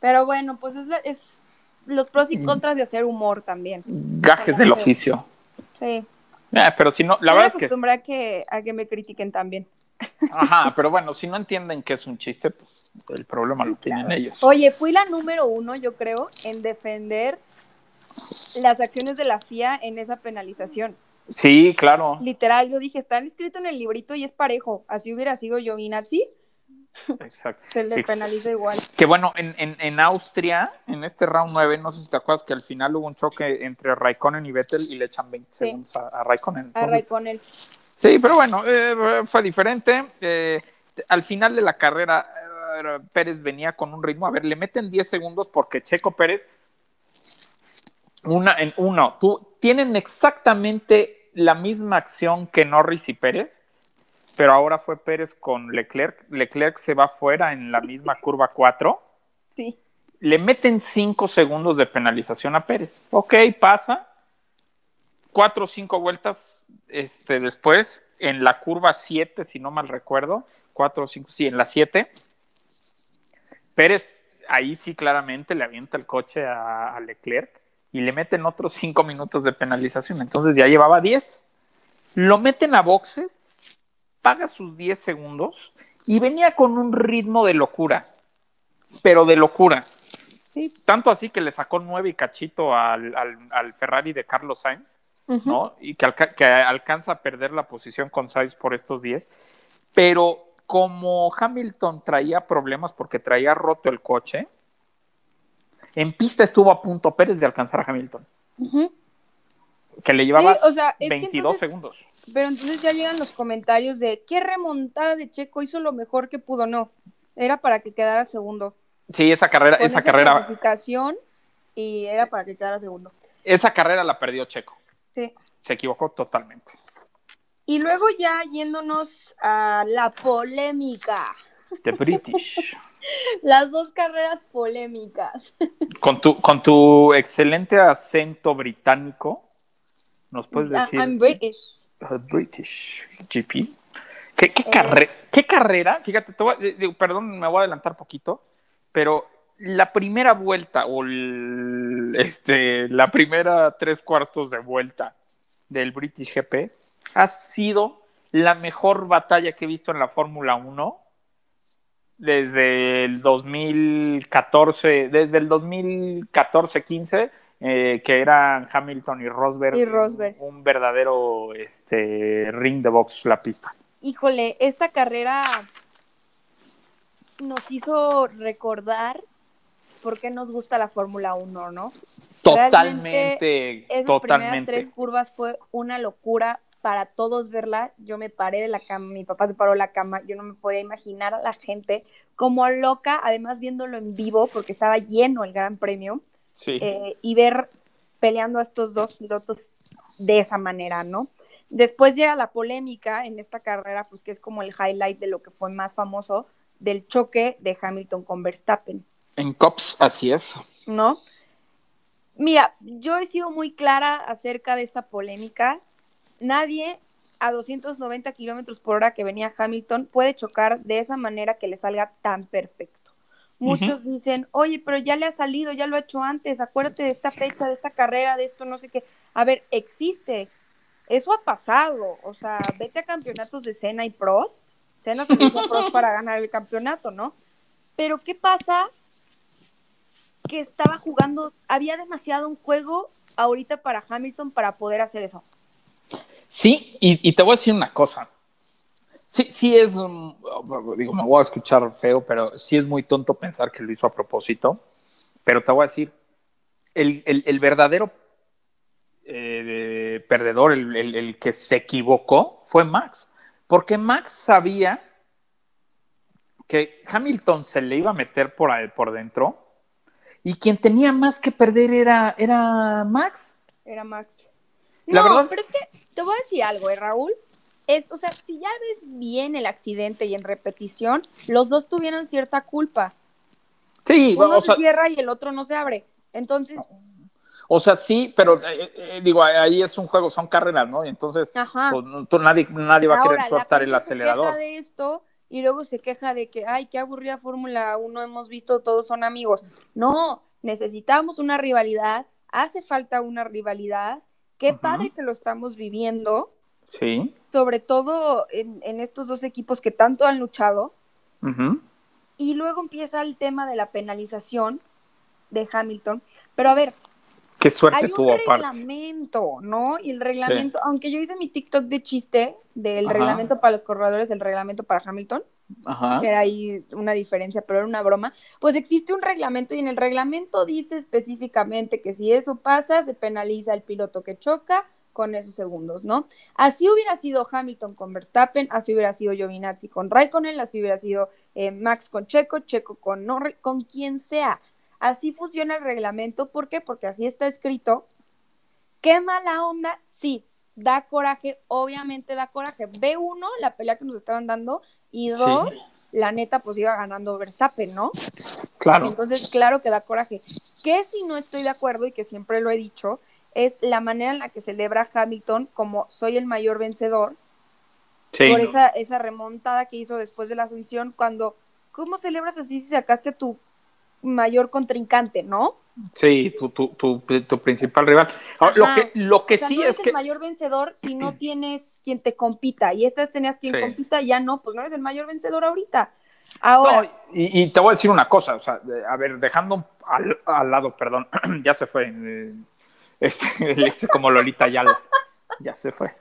A: Pero bueno, pues es, la- es los pros y contras de hacer humor también.
F: Gajes del oficio.
A: Sí.
F: Eh, pero si no, la
A: Yo me
F: verdad es que
A: acostumbré a que, a que me critiquen también.
F: Ajá, pero bueno, si no entienden que es un chiste, pues el problema lo tienen ellos.
A: Oye, fui la número uno, yo creo, en defender las acciones de la FIA en esa penalización.
F: Sí, claro.
A: Literal, yo dije, está escrito en el librito y es parejo. Así hubiera sido yo y Nazi,
F: Exacto.
A: se le penaliza igual.
F: Que bueno, en, en, en Austria, en este round 9, no sé si te acuerdas que al final hubo un choque entre Raikkonen y Vettel y le echan 20
A: Sí.
F: segundos a, a Raikkonen.
A: A Raikkonen.
F: Sí, pero bueno, eh, fue diferente. Eh, al final de la carrera, eh, Pérez venía con un ritmo. A ver, le meten 10 segundos porque Checo Pérez, una en uno, tú, tienen exactamente la misma acción que Norris y Pérez, pero ahora fue Pérez con Leclerc. Leclerc se va fuera en la misma curva 4.
A: Sí.
F: Le meten 5 segundos de penalización a Pérez. Ok, pasa. Cuatro o cinco vueltas este, después, en la curva 7, si no mal recuerdo, cuatro o cinco, sí, en la 7, Pérez ahí sí claramente le avienta el coche a, a Leclerc y le meten otros cinco minutos de penalización. Entonces ya llevaba 10. Lo meten a boxes, paga sus 10 segundos y venía con un ritmo de locura, pero de locura.
A: Sí.
F: Tanto así que le sacó nueve y cachito al, al- al Ferrari de Carlos Sainz. ¿no? Y que, alca- que alcanza a perder la posición con Sainz por estos 10. Pero como Hamilton traía problemas porque traía roto el coche, en pista estuvo a punto Pérez de alcanzar a Hamilton. Que le llevaba
A: Sí, o sea, es que
F: 22
A: entonces-
F: segundos.
A: Pero entonces ya llegan los comentarios de qué remontada de Checo hizo lo mejor que pudo. No, era para que quedara segundo.
F: Sí, esa carrera,
A: Con
F: esa
A: esa
F: carrera,
A: clasificación y era para que quedara segundo.
F: esa carrera la perdió Checo.
A: Sí.
F: Se equivocó totalmente.
A: Y luego ya yéndonos a la polémica.
F: The British.
A: Las dos carreras polémicas.
F: con, tu, con tu excelente acento británico, ¿nos puedes
A: Ah,
F: decir?
A: I'm British.
F: Uh, British GP. ¿Qué, qué,
A: Eh.
F: carre- qué carrera? Fíjate, te voy a- digo, perdón, me voy a adelantar poquito, pero la primera vuelta o el- este, la primera tres cuartos de vuelta del British GP ha sido la mejor batalla que he visto en la Fórmula 1 desde el 2014, desde el 2014-15, eh, que eran Hamilton y Rosberg,
A: Y Rosberg.
F: un verdadero este, ring de box la pista.
A: Híjole, esta carrera nos hizo recordar por qué nos gusta la Fórmula 1, ¿no?
F: Totalmente,
A: Esas primeras
F: totalmente.
A: tres curvas fue una locura para todos verla. Yo me paré de la cama, mi papá se paró de la cama, yo no me podía imaginar a la gente como loca, además viéndolo en vivo porque estaba lleno el Gran Premio
F: Sí.
A: eh, y ver peleando a estos dos pilotos de esa manera, ¿no? Después llega la polémica en esta carrera, pues que es como el highlight de lo que fue más famoso, del choque de Hamilton con Verstappen.
F: En COPS, así es.
A: ¿no? Mira, yo he sido muy clara acerca de esta polémica. Nadie a 290 kilómetros por hora que venía Hamilton puede chocar de esa manera que le salga tan perfecto. Muchos dicen, oye, pero ya le ha salido, ya lo ha hecho antes, acuérdate de esta fecha, de esta carrera, de esto, no sé qué. A ver, existe. Eso ha pasado. O sea, vete a campeonatos de Senna y Prost. Senna se hizo a Prost para ganar el campeonato, ¿no? Pero ¿qué pasa que estaba jugando, había demasiado un juego ahorita para Hamilton para poder hacer eso.
F: Sí, y, y te voy a decir una cosa. Sí, sí es, um, digo, me voy a escuchar feo, pero sí es muy tonto pensar que lo hizo a propósito. Pero te voy a decir, el, el- el verdadero eh, perdedor, el, el- el que se equivocó, fue Max. Porque Max sabía que Hamilton se le iba a meter por, ahí- por dentro y quien tenía más que perder era, era Max.
A: Era Max.
F: La
A: no,
F: verdad-
A: pero es que te voy a decir algo, ¿eh, Raúl? Es, o sea, si ya ves bien el accidente y en repetición, los dos tuvieron cierta culpa.
F: Sí,
A: Uno
F: o
A: se
F: sea,
A: cierra y el otro no se abre. Entonces,
F: O sea, sí, pero eh, eh, digo, ahí es un juego, son carreras, ¿no? Y entonces, pues, tú- nadie, nadie va a querer soltar el
A: gente se
F: acelerador.
A: queja de esto y luego se queja de que, ay, qué aburrida Fórmula 1 hemos visto, todos son amigos. No, necesitamos una rivalidad, hace falta una rivalidad. Qué padre que lo estamos viviendo,
F: Sí.
A: sobre todo en, en estos dos equipos que tanto han luchado. Y luego empieza el tema de la penalización de Hamilton. Pero a ver,
F: Qué suerte
A: hay un
F: tuvo aparte.
A: reglamento, ¿no? Y el reglamento, aunque yo hice mi TikTok de chiste del
F: Ajá.
A: reglamento para los corredores, el reglamento para Hamilton,
F: Ajá.
A: era ahí una diferencia, pero era una broma, pues existe un reglamento y en el reglamento dice específicamente que si eso pasa, se penaliza al piloto que choca con esos segundos, ¿no? Así hubiera sido Hamilton con Verstappen, así hubiera sido Giovinazzi con Raikkonen, así hubiera sido eh, Max con Checo, Checo con Norris, con quien sea. Así funciona el reglamento, ¿por qué? Porque así está escrito. ¿Qué mala onda? Sí, da coraje, obviamente da coraje. Ve uno, la pelea que nos estaban dando, y
F: Sí.
A: dos, la neta, pues iba ganando Verstappen, ¿no?
F: Claro.
A: Entonces, claro que da coraje. Que si no estoy de acuerdo y que siempre lo he dicho, es la manera en la que celebra Hamilton como soy el mayor vencedor
F: Sí.
A: por esa, esa remontada que hizo después de la ascensión, cuando, ¿cómo celebras así si sacaste tu mayor contrincante, no?
F: Sí, tu, tu, tu, tu principal rival. Ahora, lo que, lo que
A: o sea,
F: sí
A: no eres
F: es que.
A: el mayor vencedor si no tienes quien te compita. Y esta vez tenías quien
F: Sí.
A: compita, ya no, pues no eres el mayor vencedor ahorita. Ahora,
F: No, y, y te voy a decir una cosa, o sea, de- a ver, dejando al, al lado, perdón, ya se fue, eh, este, le hice como Lolita Yala, ya se fue.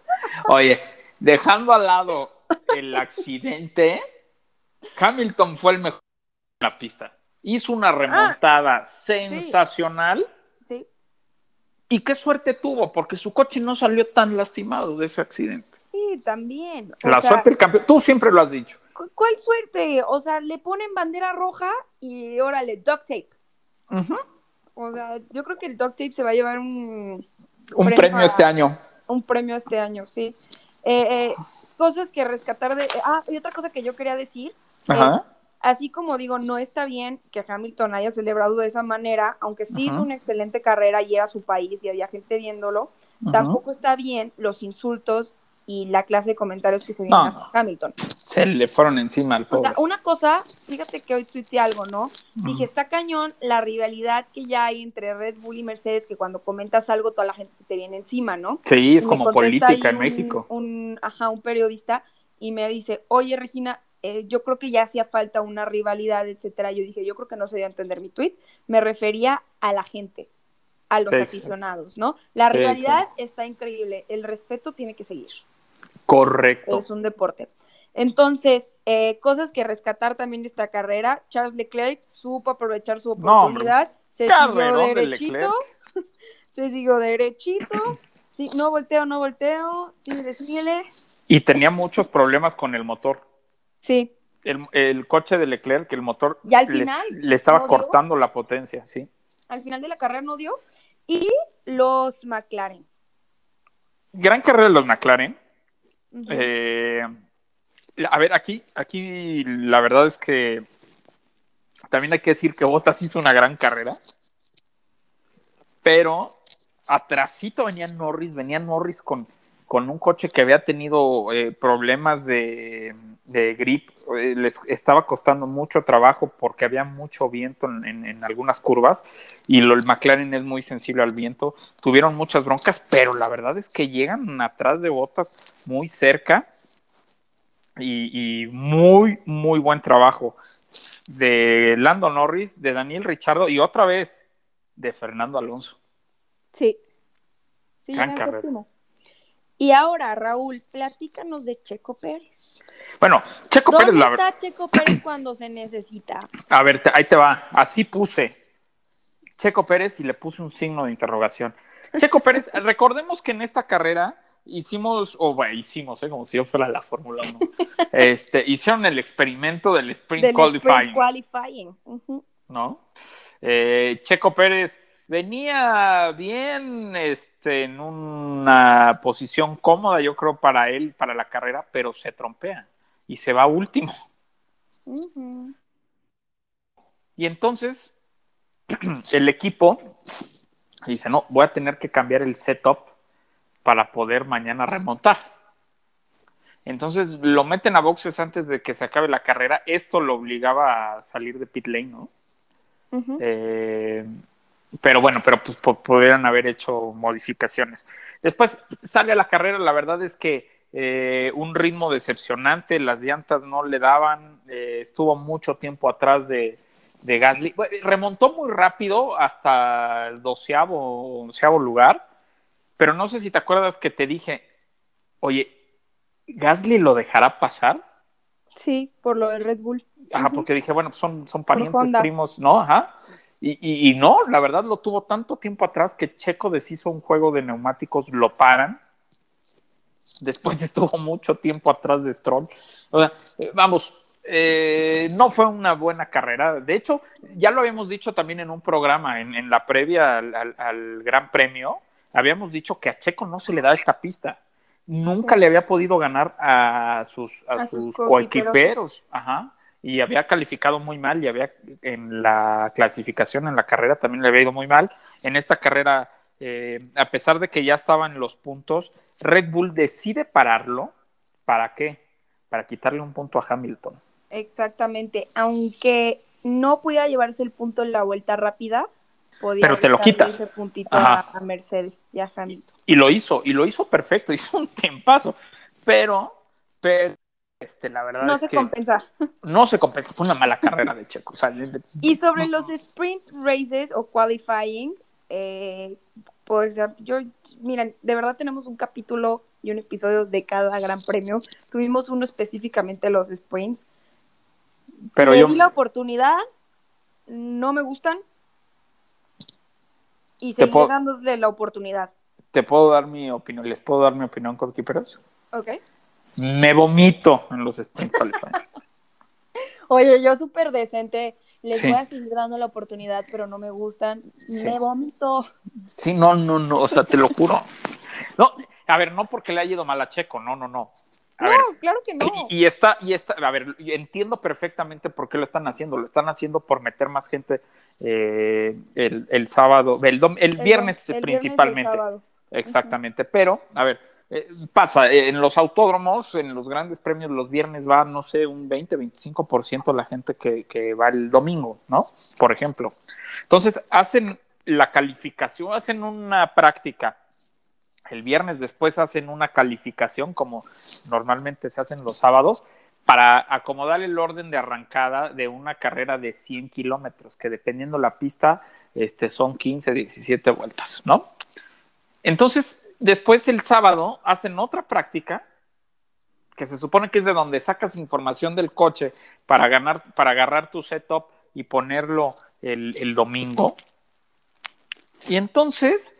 F: Oye, dejando al lado el accidente, Hamilton fue el mejor en la pista. Hizo una remontada sensacional
A: sí,
F: y qué suerte tuvo, porque su coche no salió tan lastimado de ese accidente.
A: sí, también. O
F: La
A: sea,
F: suerte del campeón, tú siempre lo has dicho.
A: ¿cu- ¿Cuál suerte? O sea, le ponen bandera roja y órale, duct tape.
F: Ujú.
A: O sea, yo creo que el duct tape se va a llevar un,
F: Un
A: Premio
F: este año.
A: un premio este año, sí. Eh, eh, cosas que rescatar de... Ah, y otra cosa que yo quería decir.
F: Ajá.
A: Así como digo, no está bien que Hamilton haya celebrado de esa manera, aunque sí hizo
F: Ajá.
A: una excelente carrera y era su país y había gente viéndolo, tampoco está bien los insultos y la clase de comentarios que se vienen
F: No, no.
A: Hamilton.
F: Se le fueron encima al
A: O
F: pobre.
A: sea, una cosa, fíjate que hoy tuiteé algo, ¿no? Dije, está cañón la rivalidad que ya hay entre Red Bull y Mercedes, que cuando comentas algo toda la gente se te viene encima, ¿no?
F: Sí, es
A: Y
F: como política en
A: un-
F: México.
A: Un, ajá, un periodista y me dice, oye Regina, eh, yo creo que ya hacía falta una rivalidad, etcétera. Yo dije, yo creo que no se dio a entender mi tweet. Me refería a la gente, a los
F: Sí,
A: aficionados, ¿no? La
F: Sí,
A: rivalidad está increíble, el respeto tiene que seguir,
F: Correcto.
A: es un deporte. Entonces, eh, cosas que rescatar también de esta carrera, Charles Leclerc supo aprovechar su
F: No,
A: oportunidad, se siguió
F: de
A: derechito, se siguió derechito, sí, no volteo, no volteo, sí, desniele,
F: Y tenía muchos problemas con el motor.
A: sí,
F: El, el coche de Leclerc, el motor
A: Y al
F: le,
A: final,
F: le estaba
A: ¿no dio?
F: cortando la potencia, sí.
A: al final de la carrera no dio, y los McLaren.
F: Gran carrera de los McLaren. Eh, a ver, aquí, aquí la verdad es que también hay que decir que Bottas hizo una gran carrera, pero atrasito venía Norris, venía Norris con, con un coche que había tenido eh, problemas de, de grip, eh, les estaba costando mucho trabajo porque había mucho viento en, en- en algunas curvas y lo, el McLaren es muy sensible al viento, tuvieron muchas broncas, pero la verdad es que llegan atrás de Botas muy cerca y, y muy, muy buen trabajo de Lando Norris, de Daniel Richardo y otra vez de Fernando Alonso.
A: Sí. Sí,
F: Gran
A: llega en
F: carrera.
A: séptimo. Y ahora, Raúl, platícanos de Checo Pérez.
F: Bueno, Checo
A: ¿Dónde
F: Pérez, la verdad.
A: está Checo Pérez cuando se necesita?
F: A ver, te- ahí te va. Así puse Checo Pérez y le puse un signo de interrogación. Checo Pérez, recordemos que en esta carrera hicimos, o bueno, hicimos, ¿eh? como si yo fuera la Fórmula 1. Este, hicieron el experimento del sprint
A: Del
F: qualifying,
A: sprint qualifying.
F: ¿no? Eh, Checo Pérez venía bien este, en una posición cómoda, yo creo, para él, para la carrera, pero se trompea y se va último. Y entonces el equipo dice, no, voy a tener que cambiar el setup para poder mañana remontar. Entonces lo meten a boxes antes de que se acabe la carrera. Esto lo obligaba a salir de pit lane, ¿no?
A: Ujú.
F: Eh, pero bueno, pero pues pudieran haber hecho modificaciones. Después sale a la carrera, la verdad es que eh, un ritmo decepcionante, las llantas no le daban, eh, estuvo mucho tiempo atrás de, de Gasly. Remontó muy rápido hasta el doceavo, onceavo lugar, pero no sé si te acuerdas que te dije, oye, ¿Gasly lo dejará pasar?
A: Sí, por lo de Red Bull.
F: Ajá, porque dije, bueno, pues son, son parientes, primos, ¿no? Ajá. Y, y- y no, la verdad lo tuvo tanto tiempo atrás que Checo deshizo un juego de neumáticos, lo paran. Después estuvo mucho tiempo atrás de Stroll. O sea, eh, vamos, eh, no fue una buena carrera. De hecho, ya lo habíamos dicho también en un programa, en, en la previa al, al- al Gran Premio, habíamos dicho que a Checo no se le da esta pista. Nunca le había podido ganar a sus, a
A: A sus coequiperos.
F: Ajá. Y había calificado muy mal y había en la clasificación, en la carrera también le había ido muy mal. En esta carrera, eh, a pesar de que ya estaban en los puntos, Red Bull decide pararlo. ¿Para qué? Para quitarle un punto a Hamilton.
A: Exactamente. Aunque no pudiera llevarse el punto en la vuelta rápida, podía
F: Pero te lo quitas.
A: ese puntito a Mercedes y a Hamilton.
F: Y lo hizo, y lo hizo perfecto, hizo un tempazo. Pero, pero Este, la verdad
A: No
F: es
A: se
F: que
A: compensa.
F: no se compensa. Fue una mala carrera de Checo. O sea,
A: Y sobre los sprint races o qualifying, eh, pues yo, miren, de verdad tenemos un capítulo y un episodio de cada gran premio. Tuvimos uno específicamente los sprints.
F: pero
A: Le
F: yo
A: di la oportunidad, no me gustan. Y seguiré
F: puedo-
A: dándole la oportunidad.
F: te puedo dar mi opinión. ¿Les puedo dar mi opinión, coequiperos?
A: ¿Ok?
F: Me vomito en los sprint qualifying.
A: Oye, yo súper decente. Les
F: Sí.
A: voy a seguir dando la oportunidad, pero no me gustan.
F: Sí.
A: Me vomito.
F: Sí, no, no, no, o sea, te lo juro. No, a ver, no porque le haya ido mal a Checo, no, no, no. A
A: no,
F: ver,
A: claro que no.
F: y, y está, y está, a ver, entiendo perfectamente por qué lo están haciendo. Lo están haciendo por meter más gente eh, el, el sábado, el, dom- el
A: El
F: viernes principalmente.
A: sábado.
F: Exactamente, pero, a ver, eh, pasa, eh, en los autódromos, en los grandes premios, los viernes va, no sé, un 20, 25% la gente que, que va el domingo, ¿no? Por ejemplo. Entonces, hacen la calificación, hacen una práctica. El viernes después hacen una calificación, como normalmente se hacen los sábados, para acomodar el orden de arrancada de una carrera de 100 kilómetros, que dependiendo la pista, este, son 15, 17 vueltas, ¿no? Entonces, después el sábado hacen otra práctica que se supone que es de donde sacas información del coche para ganar, para agarrar tu setup y ponerlo el, el domingo. Y entonces,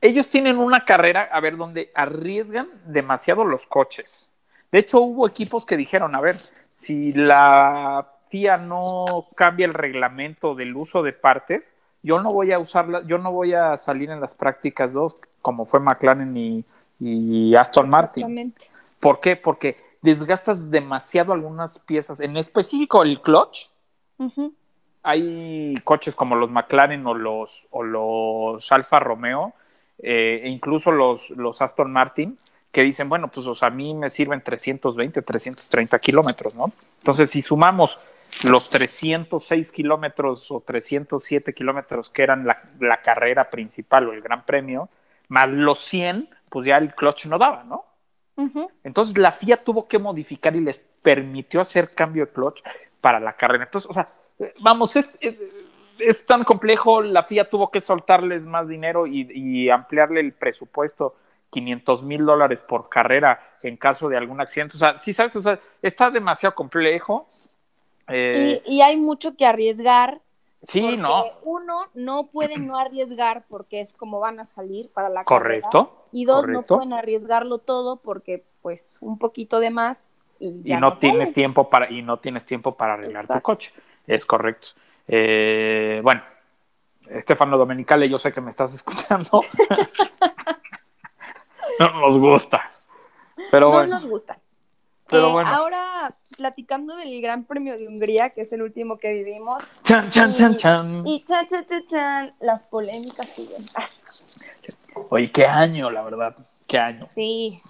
F: ellos tienen una carrera, a ver, donde arriesgan demasiado los coches. De hecho, hubo equipos que dijeron, a ver, si la FIA no cambia el reglamento del uso de partes, yo no voy a usarla, yo no voy a salir en las prácticas 2 como fue McLaren y, y Aston Martin. ¿Por qué? Porque desgastas demasiado algunas piezas, en específico el clutch. Hay coches como los McLaren o los, o los Alfa Romeo, eh, e incluso los, los Aston Martin, que dicen, bueno, pues o sea, a mí me sirven 320, 330 kilómetros, ¿no? Entonces, si sumamos los 306 kilómetros o 307 kilómetros que eran la, la carrera principal o el gran premio, más los 100, pues ya el clutch no daba, ¿no? Entonces la FIA tuvo que modificar y les permitió hacer cambio de clutch para la carrera. Entonces, o sea, eh, vamos, es, es, es tan complejo, la FIA tuvo que soltarles más dinero y, y ampliarle el presupuesto 500 mil dólares por carrera en caso de algún accidente. O sea, sí, sabes, o sea, está demasiado complejo. Eh,
A: Y, y hay mucho que arriesgar.
F: sí,
A: porque
F: no,
A: Uno, no puede no arriesgar porque es como van a salir para la carrera.
F: correcto.
A: Y dos,
F: correcto.
A: no pueden arriesgarlo todo porque, pues, un poquito de más. Y,
F: y
A: ya
F: no tienes
A: sale.
F: tiempo para y no tienes tiempo para arreglar tu
A: Exacto.
F: coche es correcto Eh, bueno Estefano Domenicale yo sé que me estás escuchando no nos gusta pero
A: no
F: bueno
A: nos gusta.
F: pero
A: Eh,
F: bueno
A: Ahora, platicando del Gran Premio de Hungría, que es el último que vivimos,
F: chan chan chan
A: y-
F: chan
A: y chan, chan, chan, chan, las polémicas siguen.
F: Oye qué año la verdad qué año
A: Sí.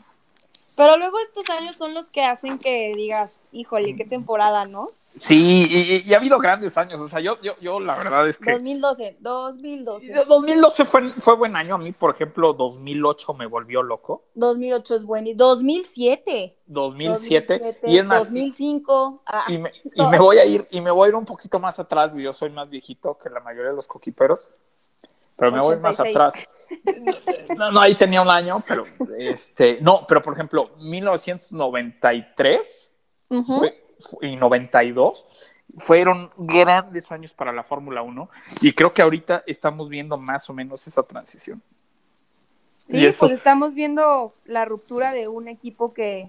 A: Pero luego estos años son los que hacen que digas, híjole, qué temporada, ¿no?
F: Sí y, y ha habido grandes años o sea yo yo, yo la verdad es que
A: 2012, 2012.
F: 2012 fue, fue buen año a mí por ejemplo 2008 me volvió loco
A: 2008 es bueno. Y 2007.
F: 2007, y es más
A: 2005. ah,
F: y me, y me voy a ir y me voy a ir un poquito más atrás yo soy más viejito que la mayoría de los coquiperos pero me voy más
A: 86.
F: atrás no, no ahí tenía un año pero este no pero por ejemplo 1993 fue- fu- y 92 fueron grandes años para la Fórmula 1 y creo que ahorita estamos viendo más o menos esa transición
A: Sí,
F: y eso-
A: pues estamos viendo la ruptura de un equipo que,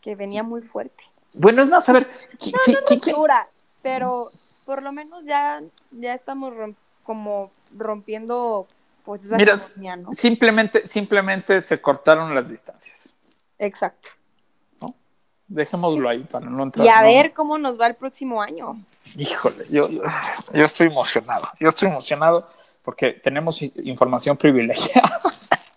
A: que venía muy fuerte.
F: bueno es más a ver ¿qui- sí, qui- qui-
A: Ruptura, pero por lo menos ya, ya estamos como rompiendo pues esa
F: Mira,
A: ¿no?
F: simplemente simplemente se cortaron las distancias
A: Exacto.
F: Dejémoslo ahí para no entrar.
A: Y a
F: no.
A: ver cómo nos va el próximo año.
F: Híjole, yo, yo, yo estoy emocionado. Yo estoy emocionado porque tenemos información privilegiada.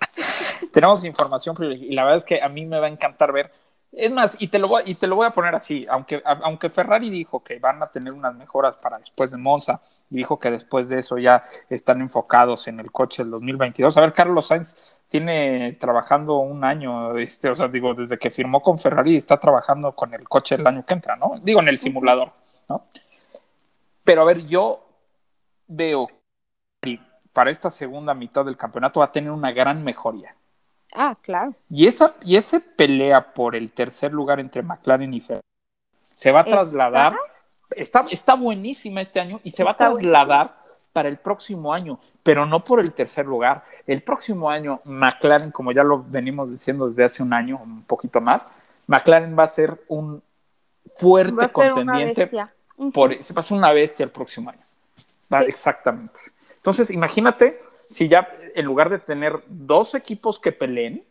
F: tenemos información privilegiada. Y la verdad es que a mí me va a encantar ver Es más, y te lo voy, y te lo voy a poner así, aunque, aunque Ferrari dijo que van a tener unas mejoras para después de Monza, dijo que después de eso ya están enfocados en el coche del 2022. A ver, Carlos Sainz tiene trabajando un año, este, o sea, digo, desde que firmó con Ferrari está trabajando con el coche el año que entra, ¿no? Digo, en el simulador, ¿no? Pero a ver, yo veo que para esta segunda mitad del campeonato va a tener una gran mejoría.
A: Ah, claro.
F: Y esa, y esa pelea por el tercer lugar entre McLaren y Ferrari se va a trasladar. Está, está buenísima este año y se va a
A: Está
F: trasladar para el próximo año, pero no por el tercer lugar. El próximo año, McLaren, como ya lo venimos diciendo desde hace un año, un poquito más, McLaren va a ser un fuerte contendiente por, se va a hacer una bestia el próximo año.
A: Sí.
F: Exactamente. Entonces, imagínate si ya en lugar de tener dos equipos que peleen,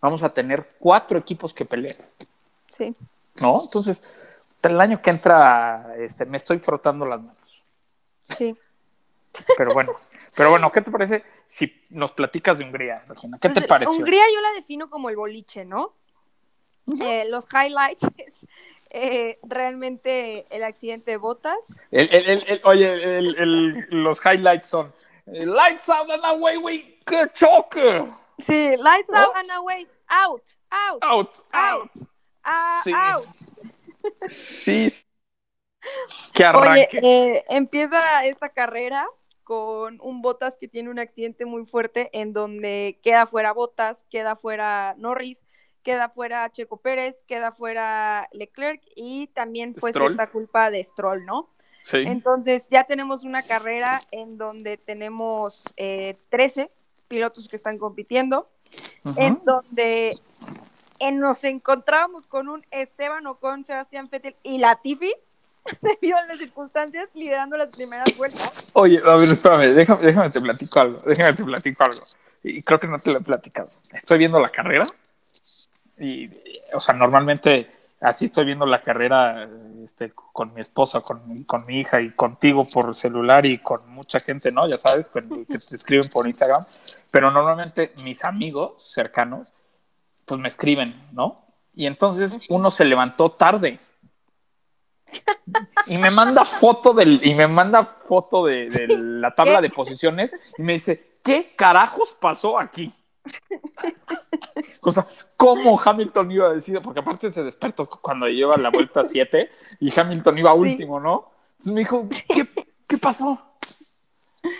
F: vamos a tener cuatro equipos que peleen,
A: Sí.
F: ¿no? Entonces, el año que entra, este, me estoy frotando las manos.
A: Sí.
F: Pero bueno, pero bueno, ¿qué te parece si nos platicas de Hungría, Regina? ¿Qué te
A: Pues,
F: pareció?
A: Hungría yo la defino como el boliche, ¿no? Eh, los highlights es eh, realmente el accidente de botas.
F: El- el- el- oye, los highlights son Lights out and away, we ¡Qué choque!
A: Sí, lights
F: ¿Oh?
A: out and away, out, out,
F: Out,
A: out,
F: out.
A: ah,
F: Sí.
A: out.
F: Sí. Que
A: Oye,
F: arranque.
A: eh, empieza esta carrera con un Botas que tiene un accidente muy fuerte en donde queda fuera Botas, queda fuera Norris, queda fuera Checo Pérez, queda fuera Leclerc y también fue
F: Stroll.
A: cierta culpa de Stroll, ¿no?
F: sí.
A: Entonces ya tenemos una carrera en donde tenemos eh, 13 pilotos que están compitiendo, en donde nos encontrábamos con un Esteban Ocon, Sebastián Vettel y Latifi, debido a las circunstancias, liderando las primeras vueltas.
F: Oye, a ver, espérame, déjame, déjame te platico algo, déjame te platico algo. Y creo que no te lo he platicado. Estoy viendo la carrera y, o sea, normalmente así estoy viendo la carrera este, con mi esposa, con, con mi hija y contigo por celular y con mucha gente, ¿no? Ya sabes, con- que te escriben por Instagram. Pero normalmente mis amigos cercanos, pues me escriben, ¿no? Y entonces uno se levantó tarde. Y me manda foto del y me manda foto de, de la tabla de posiciones y me dice qué carajos pasó aquí o sea cómo Hamilton iba a decir porque aparte se despertó cuando lleva la vuelta 7 y Hamilton iba último no entonces me dijo qué, qué pasó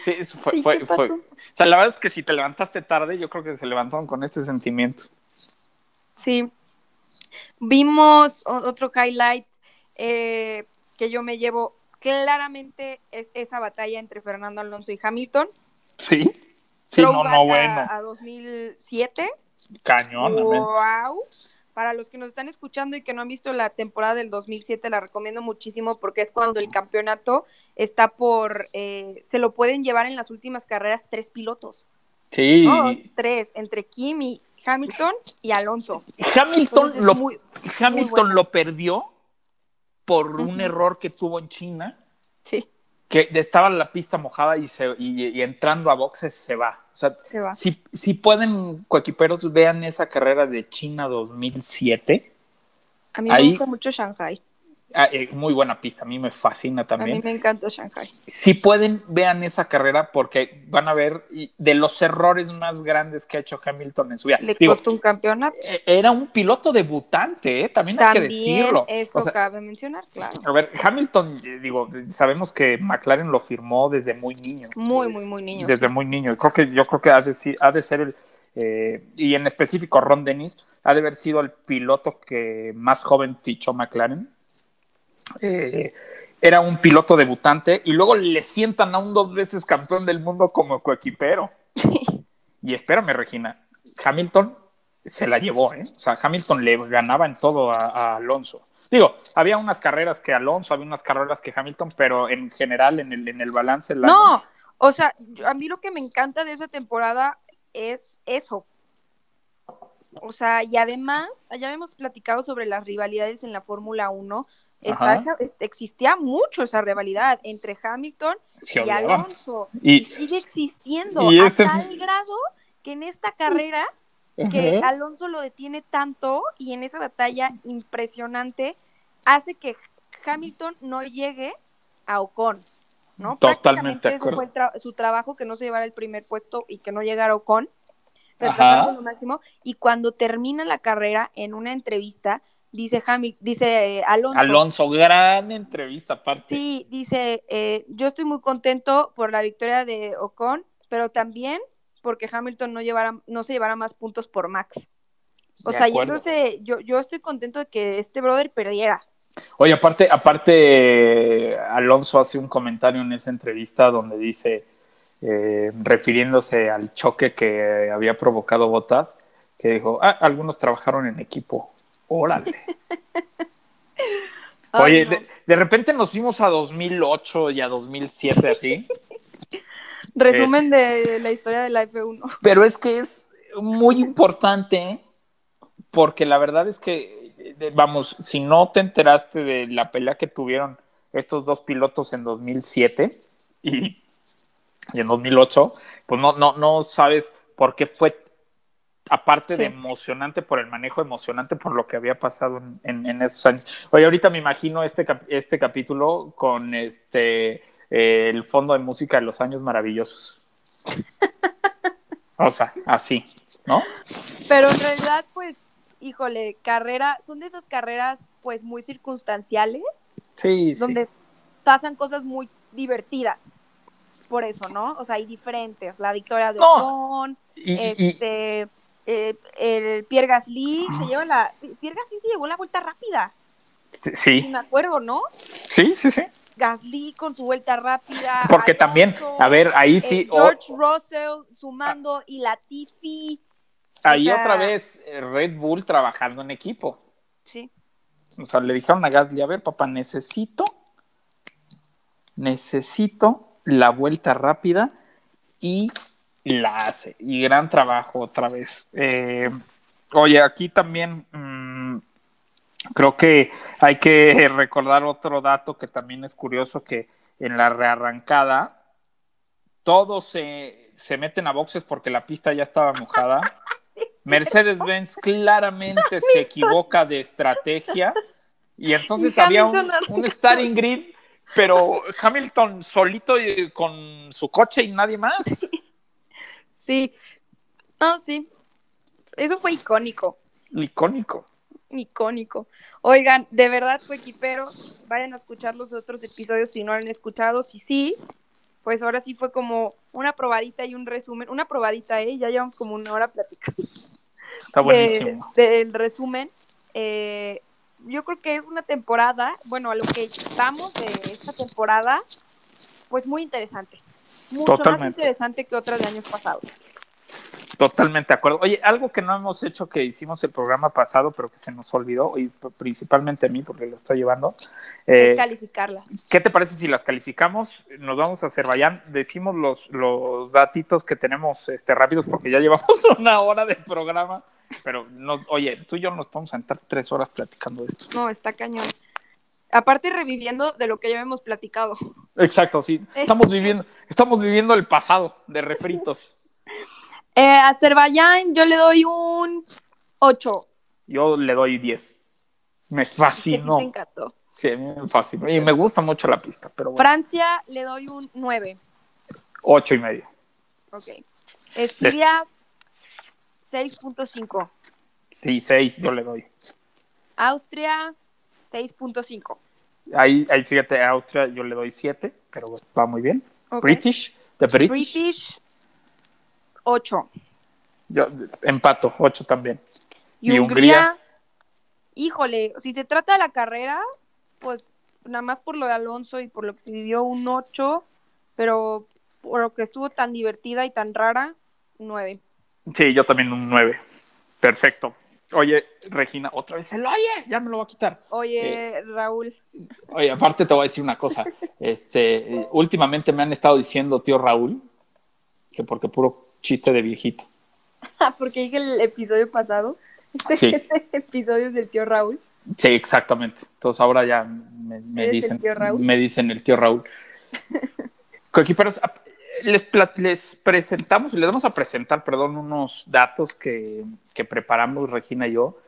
F: sí eso fue,
A: Sí,
F: fue-
A: ¿qué
F: fue- o sea la verdad es que si te levantaste tarde yo creo que se levantaron con este sentimiento
A: Sí. Vimos otro highlight eh, que yo me llevo claramente es esa batalla entre Fernando Alonso y Hamilton.
F: sí sí no
A: Throwback
F: no
A: a-
F: bueno
A: a 2007.
F: cañonamente
A: Wow. Para los que nos están escuchando y que no han visto la temporada del 2007, la recomiendo muchísimo porque es cuando el campeonato está por, eh, se lo pueden llevar en las últimas carreras tres pilotos.
F: sí
A: Dos, tres, entre Kimi, Hamilton y Alonso.
F: Hamilton
A: Entonces,
F: lo
A: muy-
F: Hamilton
A: bueno.
F: lo perdió por un error que tuvo en China,
A: sí,
F: que estaba la pista mojada y, se, y, y entrando a boxes se va. O sea,
A: se va.
F: si, si pueden, coequiperos, vean esa carrera de China 2007.
A: A mí me gusta mucho Shanghai.
F: Ah, eh, muy buena pista, a mí me fascina
A: A mí
F: también.
A: me encanta Shanghai.
F: Si pueden, vean esa carrera porque van a ver de los errores más grandes que ha hecho Hamilton en su vida.
A: Le
F: Digo,
A: costó un campeonato.
F: eh, era un piloto debutante, ¿eh? también, hay que
A: También
F: decirlo.
A: eso
F: O sea,
A: cabe mencionar, claro.
F: A ver, Hamilton, eh, digo, sabemos que McLaren lo firmó desde muy niño.
A: Muy,
F: Es-
A: muy, muy niño,
F: Desde muy niño. Creo que, yo creo que ha de, ha de ser el, eh, y en específico Ron Dennis, ha de haber sido el piloto que más joven fichó McLaren. Eh, era un piloto debutante y luego le sientan a un dos veces campeón del mundo como coequipero. Y espérame, Regina, Hamilton se la llevó, ¿eh? O sea, Hamilton le ganaba en todo a, a Alonso. Digo, había unas carreras que Alonso, había unas carreras que Hamilton, pero en general, en el, en el balance. año-
A: No, o sea, a mí lo que me encanta de esa temporada es eso. O sea, y además, ya hemos platicado sobre las rivalidades en la Fórmula 1. Está
F: Ajá.
A: esa- es- existía mucho esa rivalidad entre Hamilton
F: se
A: y. Alonso. Y,
F: Y
A: sigue existiendo
F: y
A: a
F: este-
A: tal grado que en esta carrera que. Alonso lo detiene tanto y en esa batalla impresionante hace que Hamilton no llegue a Ocon, ¿no?
F: Totalmente de
A: fue tra- su trabajo, que no se llevara el primer puesto y que no llegara Ocon, retrasando lo máximo. Y cuando termina la carrera, en una entrevista, dice, Hamil- dice eh, Alonso,
F: Alonso, gran entrevista aparte.
A: Sí, dice, eh, yo estoy muy contento por la victoria de Ocon, pero también porque Hamilton no, llevara, no se llevara más puntos por Max. O
F: De
A: sea, yo, no sé, yo, yo estoy contento de que este brother perdiera.
F: Oye, aparte, aparte, Alonso hace un comentario en esa entrevista donde dice, eh, refiriéndose al choque que había provocado Botas, que dijo, ah, algunos trabajaron en equipo. Órale.
A: Ay,
F: Oye,
A: no.
F: de, de repente nos fuimos a 2008 y a 2007 así.
A: Resumen de la historia de la F1.
F: Pero es que es muy importante porque la verdad es que, vamos, si no te enteraste de la pelea que tuvieron estos dos pilotos en 2007 y, y en 2008, pues no, no, no sabes por qué fue, aparte de emocionante por el manejo, emocionante por lo que había pasado en, en- en esos años. Oye, ahorita me imagino este, cap- este capítulo con este eh, el fondo de música de los años maravillosos. O sea, así, ¿no?
A: Pero en realidad, pues, híjole, carrera, son de esas carreras, pues, muy circunstanciales,
F: Sí, sí.
A: donde pasan cosas muy divertidas. Por eso, ¿no? O sea, hay diferentes. La victoria de
F: No.
A: Ocon,
F: Y, y-
A: este, eh, el Pierre Gasly se lleva la, Pierre Gasly se llevó la vuelta rápida,
F: sí,
A: me acuerdo, ¿no?
F: sí, sí, sí.
A: Gasly con su vuelta rápida.
F: Porque
A: Alonso,
F: también, a ver, ahí sí,
A: George Russell sumando y Latifi.
F: ahí
A: o sea-
F: otra vez eh, Red Bull trabajando en equipo.
A: Sí.
F: O sea, le dijeron a Gasly, a ver, papá, necesito, necesito la vuelta rápida y la hace. Y gran trabajo otra vez. Eh, oye, aquí también mm, creo que hay que recordar otro dato que también es curioso, que en la rearrancada todos se, se meten a boxes porque la pista ya estaba mojada.
A: Sí.
F: Mercedes-Benz claramente se equivoca de estrategia y entonces
A: Y
F: había un, un starting grid, pero Hamilton solito y con su coche y nadie más.
A: Sí. No, sí. Eso fue icónico.
F: Icónico.
A: Icónico. Oigan, de verdad, equiperos, vayan a escuchar los otros episodios si no lo han escuchado. Si sí, pues ahora sí fue como una probadita y un resumen. Una probadita, ¿eh? Ya llevamos como una hora platicando.
F: Está
A: de-
F: buenísimo.
A: del resumen. Eh, yo creo que es una temporada, bueno, a lo que estamos de esta temporada, pues muy interesante. Mucho más
F: Totalmente.
A: interesante que otras de años pasados.
F: Totalmente de acuerdo. Oye, algo que no hemos hecho que hicimos el programa pasado, pero que se nos olvidó, y principalmente a mí porque lo estoy llevando. eh,
A: es calificarlas.
F: ¿Qué te parece si las calificamos? Nos vamos a Azerbaiyán, decimos los, los datitos que tenemos este, rápidos porque ya llevamos una hora de programa, pero no, oye, tú y yo nos vamos a entrar tres horas platicando de esto.
A: No, está cañón. Aparte reviviendo de lo que ya hemos platicado.
F: Exacto, sí. Estamos viviendo, estamos viviendo el pasado de refritos.
A: Eh, Azerbaiyán, yo le doy un 8.
F: Yo le doy 10. Me fascinó.
A: te encantó.
F: Sí, a mí me fascinó. Y me gusta mucho la pista, pero bueno,
A: Francia, le doy un 9.
F: ocho y medio.
A: Ok. Estiria, 6.5.
F: Sí, seis yo le doy.
A: Austria, 6.5.
F: Ahí, ahí fíjate, a Austria yo le doy siete, pero va muy bien.
A: Ok.
F: British, de British,
A: British, 8.
F: yo empato, ocho también.
A: Y,
F: ¿Y
A: Hungría,
F: Hungría?
A: híjole, si se trata de la carrera, pues nada más por lo de Alonso y por lo que se vivió un 8, pero por lo que estuvo tan divertida y tan rara, 9.
F: Sí, yo también un nueve. Perfecto. Oye, Regina, otra vez se lo oye, ya me lo voy a quitar.
A: Oye, Raúl,
F: Oye, aparte te voy a decir una cosa. Este, eh, últimamente me han estado diciendo tío Raúl, que porque puro chiste de viejito.
A: porque dije el episodio pasado, este,
F: Sí.
A: episodio es del tío Raúl.
F: Sí, exactamente. Entonces ahora ya me, me
A: ¿Eres el
F: dicen,
A: tío Raúl?
F: me dicen el tío Raúl. les, les presentamos, les vamos a presentar, perdón, unos datos que, que preparamos Regina y yo,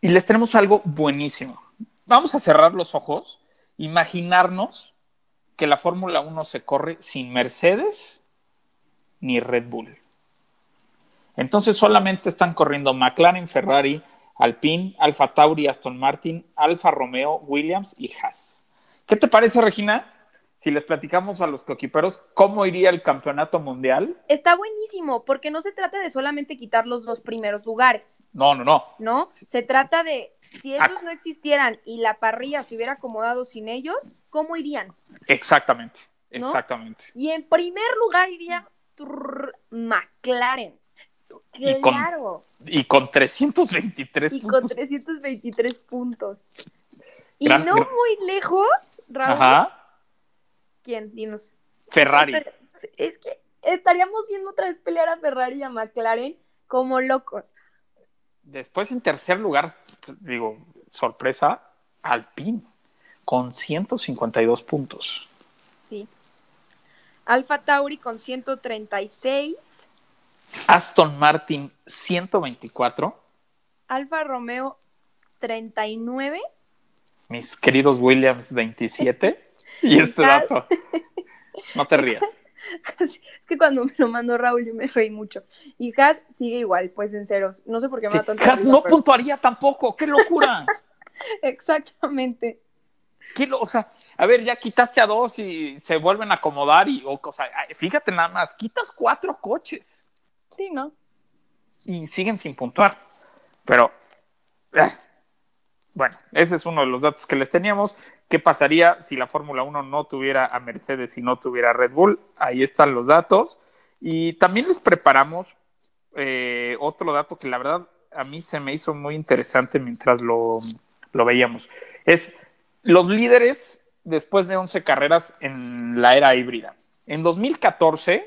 F: y les tenemos algo buenísimo. Vamos a cerrar los ojos, imaginarnos que la Fórmula 1 se corre sin Mercedes ni Red Bull. Entonces solamente están corriendo McLaren, Ferrari, Alpine, Alfa Tauri, Aston Martin, Alfa Romeo, Williams y Haas. ¿Qué te parece, Regina? Si les platicamos a los coquiperos cómo iría el campeonato mundial.
A: Está buenísimo, porque no se trata de solamente quitar los dos primeros lugares,
F: No, no, no.
A: ¿no? Se trata de, si esos no existieran y la parrilla se hubiera acomodado sin ellos, ¿cómo irían?
F: Exactamente.
A: ¿No?
F: Exactamente.
A: Y en primer lugar iría trrr, McLaren.
F: Y con-
A: Claro.
F: Y con 323
A: Y con
F: puntos.
A: 323 puntos. Y
F: Gran-
A: no
F: gran-
A: muy lejos, Raúl.
F: Ajá.
A: ¿Quién? Dinos.
F: Ferrari.
A: Es que estaríamos viendo otra vez pelear a Ferrari y a McLaren como locos.
F: Después, en tercer lugar, digo, sorpresa, Alpine, con 152 puntos.
A: Sí. Alfa Tauri con 136.
F: Aston Martin, 124.
A: Alfa Romeo 39.
F: Mis queridos Williams, 27. Y este
A: Haas.
F: dato. No te rías.
A: es que cuando me lo mandó Raúl yo me reí mucho. Y Haas sigue igual, pues en ceros. No sé por qué me
F: Sí,
A: da tanta
F: Haas
A: risa,
F: no
A: pero-
F: puntuaría tampoco. ¡Qué locura!
A: Exactamente.
F: ¿Qué lo- o sea, a ver, ya quitaste a dos y se vuelven a acomodar y, o, o sea, fíjate nada más, quitas cuatro coches.
A: Sí, ¿no?
F: y siguen sin puntuar. Pero, eh, bueno, ese es uno de los datos que les teníamos. ¿Qué pasaría si la Fórmula 1 no tuviera a Mercedes y no tuviera a Red Bull? Ahí están los datos. Y también les preparamos eh, otro dato que la verdad a mí se me hizo muy interesante mientras lo, lo veíamos. Es los líderes después de 11 carreras en la era híbrida. En 2014,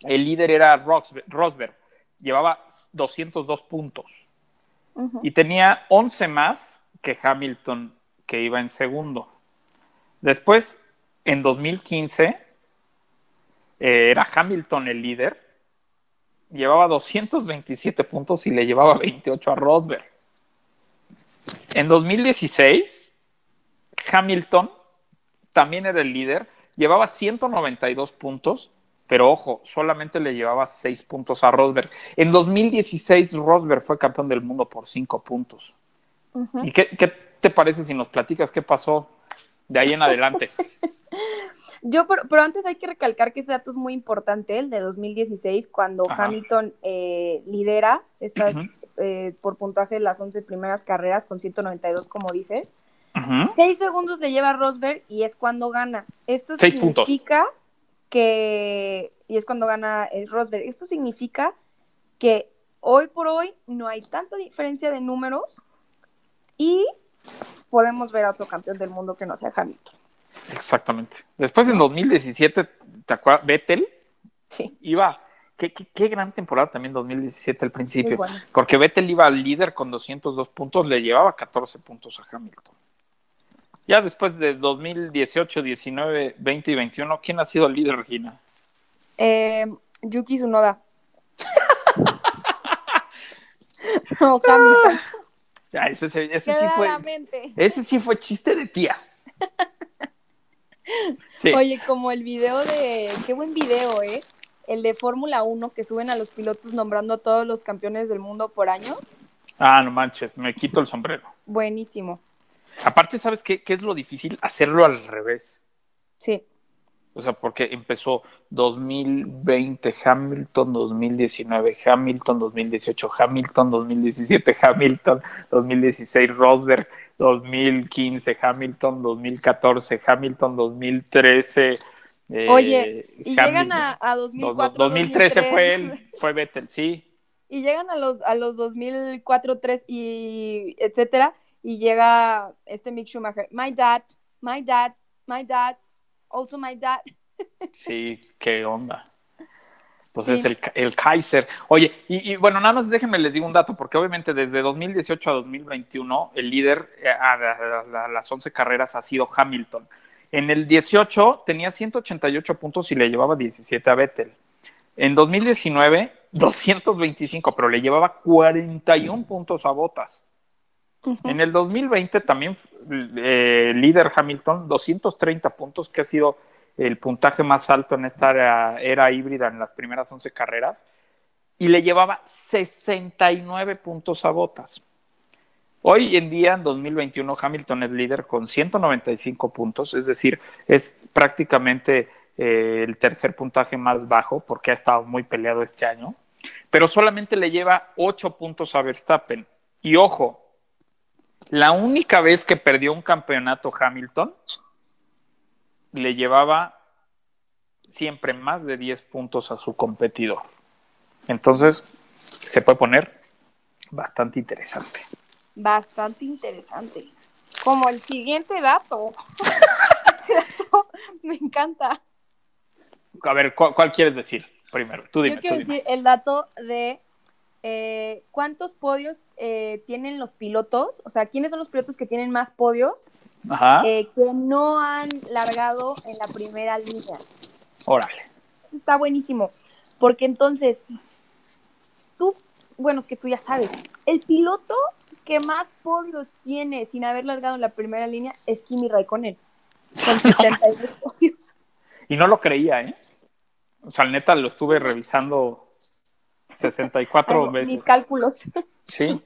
F: el líder era Rosberg, llevaba 202 puntos y tenía 11 más que Hamilton, que iba en segundo. Después, en 2015, eh, era Hamilton el líder, llevaba 227 puntos y le llevaba 28 a Rosberg. En 2016, Hamilton también era el líder, llevaba 192 puntos, pero ojo, solamente le llevaba 6 puntos a Rosberg. En 2016, Rosberg fue campeón del mundo por 5 puntos. ¿Y qué, qué te parece si nos platicas qué pasó de ahí en adelante?
A: Yo, pero, pero antes hay que recalcar que ese dato es muy importante, el de 2016, cuando
F: Ajá.
A: Hamilton eh, lidera estas eh, por puntaje de las 11 primeras carreras con 192, como dices. Seis segundos le lleva a Rosberg y es cuando gana. Esto
F: Seis puntos.
A: significa que, y es cuando gana eh, Rosberg, esto significa que hoy por hoy no hay tanta diferencia de números y podemos ver a otro campeón del mundo que no sea Hamilton.
F: Exactamente. Después en 2017, ¿te acuerdas? Vettel
A: Sí,
F: iba. Qué, qué- qué gran temporada también 2017 al principio.
A: bueno.
F: Porque Vettel iba al líder con 202 puntos, le llevaba 14 puntos a Hamilton. Ya después de 2018, 19, 20 y 21, ¿quién ha sido el líder, Regina?
A: Eh, Yuki Tsunoda. no, Hamilton.
F: Ya, ese, ese- ese sí fue, ese sí fue chiste de tía. Sí.
A: Oye, como el video de. Qué buen video, ¿eh? El de Fórmula 1 que suben a los pilotos nombrando a todos los campeones del mundo por años.
F: Ah, no manches, me quito el sombrero.
A: Buenísimo.
F: Aparte, ¿sabes qué, qué es lo difícil? Hacerlo al revés.
A: Sí.
F: O sea, porque empezó 2020 Hamilton, 2019 Hamilton, 2018 Hamilton, 2017 Hamilton, 2016 Rosberg, 2015 Hamilton, 2014 Hamilton, 2013. eh,
A: Oye, Y llegan a, a
F: No,
A: 2004.
F: no, 2013 fue
A: 2003,
F: él, fue Vettel, sí.
A: Y llegan a los, a los 2004, 3 y etcétera. Y llega este Mick Schumacher. My dad, my dad, my dad, also my dad.
F: Sí, qué onda. Pues
A: Sí.
F: es el, el Kaiser. Oye, y, y bueno, nada más déjenme les digo un dato, porque obviamente desde 2018 a 2021 el líder eh, a, a- a- a las 11 carreras ha sido Hamilton. En el 18 tenía 188 puntos y le llevaba 17 a Vettel. En 2019, 225, pero le llevaba 41 puntos a Botas. En el 2020 también eh, líder Hamilton, 230 puntos, que ha sido el puntaje más alto en esta era, era híbrida en las primeras 11 carreras, y le llevaba 69 puntos a Botas. Hoy en día, en 2021, Hamilton es líder con 195 puntos, es decir, es prácticamente eh, el tercer puntaje más bajo porque ha estado muy peleado este año, pero solamente le lleva 8 puntos a Verstappen. Y ojo, la única vez que perdió un campeonato Hamilton, le llevaba siempre más de 10 puntos a su competidor. Entonces, se puede poner bastante interesante.
A: Bastante interesante. Como el siguiente dato. este dato me encanta.
F: A ver, ¿cuál, cuál quieres decir primero? Tú dime.
A: Yo quiero
F: tú dime.
A: decir el dato de eh, cuántos podios eh, tienen los pilotos, o sea, quiénes son los pilotos que tienen más podios
F: Ajá,
A: eh, que no han largado en la primera línea.
F: órale.
A: Está buenísimo, porque entonces, tú, bueno, es que tú ya sabes, el piloto que más podios tiene sin haber largado en la primera línea es Kimi Raikkonen, con 72 podios.
F: Y no lo creía, ¿eh? O sea, neta, lo estuve revisando 64
A: Hago
F: veces.
A: Mis cálculos.
F: Sí.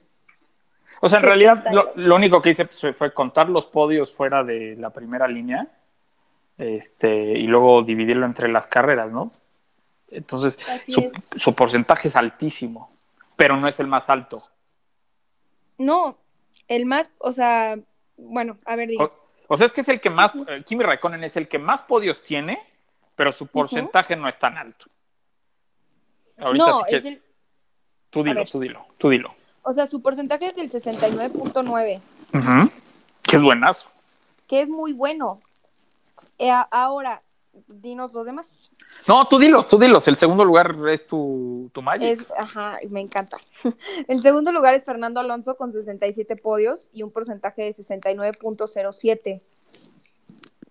F: O sea, en realidad lo,
A: 78.
F: lo único que hice pues, fue- contar los podios fuera de la primera línea este, y luego dividirlo entre las carreras, ¿no? Entonces, su, su porcentaje es altísimo, pero no es el más alto.
A: No, el más, o sea, bueno, a ver, digo.
F: O, o sea, es que es el que más, eh, Kimi Raikkonen es el que más podios tiene, pero su porcentaje no es tan alto. Ahorita
A: no,
F: sí que-
A: es el,
F: tú dilo, tú dilo, tú dilo.
A: o sea, su porcentaje es del 69.9,
F: Ujú. Que es buenazo.
A: que es muy bueno. Eh, ahora, dinos los demás.
F: No, tú dilos, tú dilos. El segundo lugar es tu, tu Magic.
A: Es, ajá, me encanta. El segundo lugar es Fernando Alonso con 67 podios y un porcentaje de 69.07,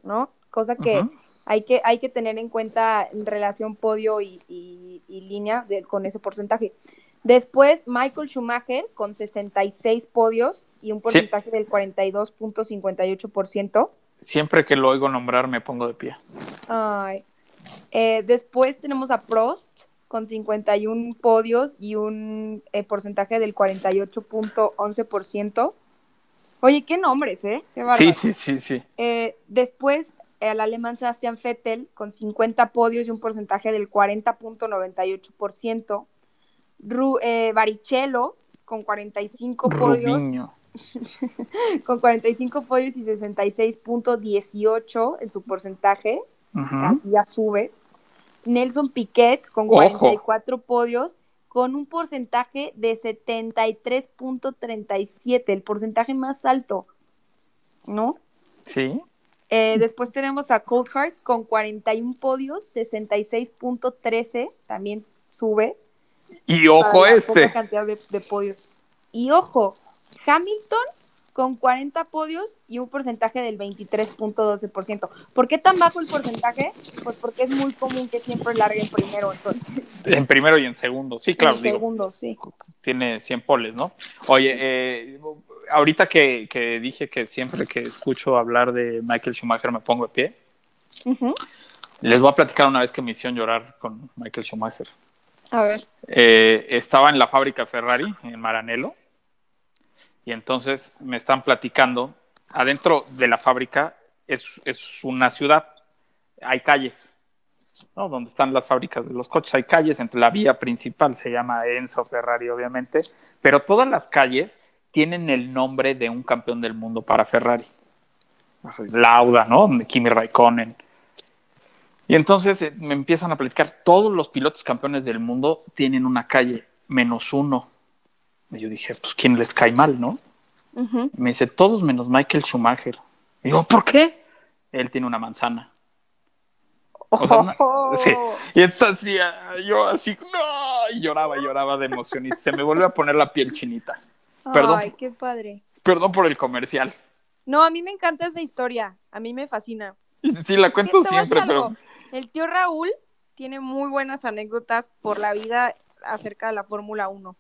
A: ¿no? Cosa que. Hay que hay que tener en cuenta en relación podio y, y- y línea de- con ese porcentaje. Después, Michael Schumacher con 66 podios y un porcentaje del 42.58%.
F: Siempre que lo oigo nombrar me pongo de pie.
A: Ay. Eh, después tenemos a Prost con 51 podios y un eh, porcentaje del 48.11%. Oye, qué nombres, ¿eh? Qué.
F: Sí, sí, sí, sí.
A: Eh, después, el alemán Sebastian Vettel con 50 podios y un porcentaje del 40.98%. Ru- eh, Barrichello con 45 podios, con 45 podios y 66.18 en su porcentaje.
F: Ujú.
A: Aquí ya sube. Nelson Piquet con
F: Ojo.
A: 44 podios, con un porcentaje de 73.37, el porcentaje más alto, ¿no?
F: Sí.
A: Eh, después tenemos a Coulthard con 41 podios, 66.13, también sube.
F: Y ojo este.
A: cantidad de, de podios. Y ojo, Hamilton con 40 podios y un porcentaje del 23.12%. ¿Por qué tan bajo el porcentaje? Pues porque es muy común que siempre larguen primero, entonces.
F: En primero y en segundo. Sí, claro,
A: en
F: digo,
A: segundo, sí.
F: tiene 100 poles, ¿no? Oye, eh, ahorita que, que dije que siempre que escucho hablar de Michael Schumacher me pongo de pie, les voy a platicar una vez que me hicieron llorar con Michael Schumacher.
A: A ver.
F: Eh, estaba en la fábrica Ferrari, en Maranello, y entonces me están platicando, adentro de la fábrica es, es una ciudad, hay calles, ¿no? Donde están las fábricas de los coches, hay calles, entre la vía principal se llama Enzo Ferrari, obviamente, pero todas las calles tienen el nombre de un campeón del mundo para Ferrari. Lauda, ¿no? Kimi Raikkonen. Y entonces eh, me empiezan a platicar, todos los pilotos campeones del mundo tienen una calle, menos uno. Y yo dije, pues, ¿quién les cae mal, no? Me dice, todos menos Michael Schumacher. Y digo, ¿por qué? Él tiene una manzana. O sea, una-
A: Ojo.
F: sí. Y entonces así, yo así, no, y lloraba, lloraba de emoción y se me vuelve a poner la piel chinita. Perdón.
A: Ay, qué padre.
F: Perdón por el comercial.
A: No, a mí me encanta esa historia. A mí me fascina.
F: Sí, la cuento siempre, pero.
A: El tío Raúl tiene muy buenas anécdotas por la vida acerca de la Fórmula 1.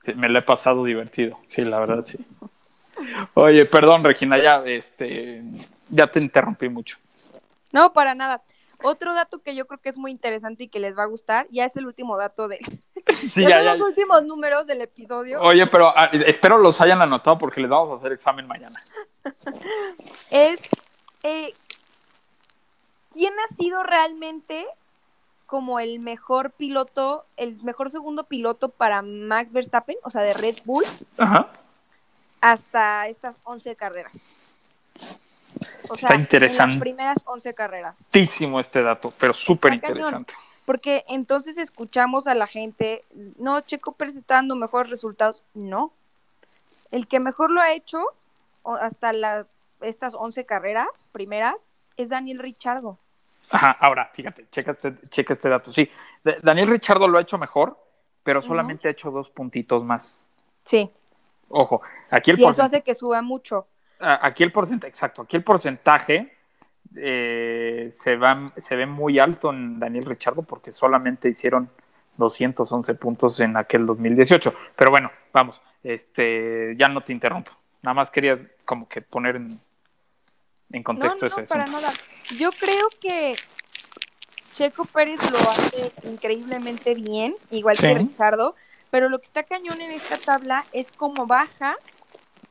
F: sí, me la he pasado divertido. Sí, la verdad, sí. Oye, perdón, Regina, ya, este, ya te interrumpí mucho.
A: No, para nada. Otro dato que yo creo que es muy interesante y que les va a gustar, ya es el último dato de...
F: Sí,
A: ya los últimos números del episodio.
F: Oye, pero ah, espero los hayan anotado porque les vamos a hacer examen mañana.
A: es eh, quién ha sido realmente como el mejor piloto, el mejor segundo piloto para Max Verstappen, o sea, de Red Bull,
F: Ajá.
A: hasta estas 11 carreras. O sea,
F: Está
A: en
F: interesante.
A: las primeras 11 carreras.
F: Altísimo este dato, pero súper interesante.
A: Porque entonces escuchamos a la gente, no, Checo Pérez está dando mejores resultados. No. El que mejor lo ha hecho hasta la- estas 11 carreras primeras es Daniel Richardo.
F: Ajá, ahora, fíjate, checa este, checa este dato. Sí, Daniel Richardo lo ha hecho mejor, pero solamente ha hecho dos puntitos más.
A: Sí.
F: Ojo, aquí el
A: Y eso
F: porcentaje.
A: hace que suba mucho.
F: Aquí el porcentaje, exacto, aquí el porcentaje eh, se, va, se ve muy alto en Daniel Richardo porque solamente hicieron 211 puntos en aquel 2018. Pero bueno, vamos, este, ya no te interrumpo. Nada más quería como que poner en, en contexto
A: no, no,
F: ese
A: para
F: asunto.
A: nada. Yo creo que Checo Pérez lo hace increíblemente bien, igual
F: Sí.
A: que Richardo, pero lo que está cañón en esta tabla es cómo baja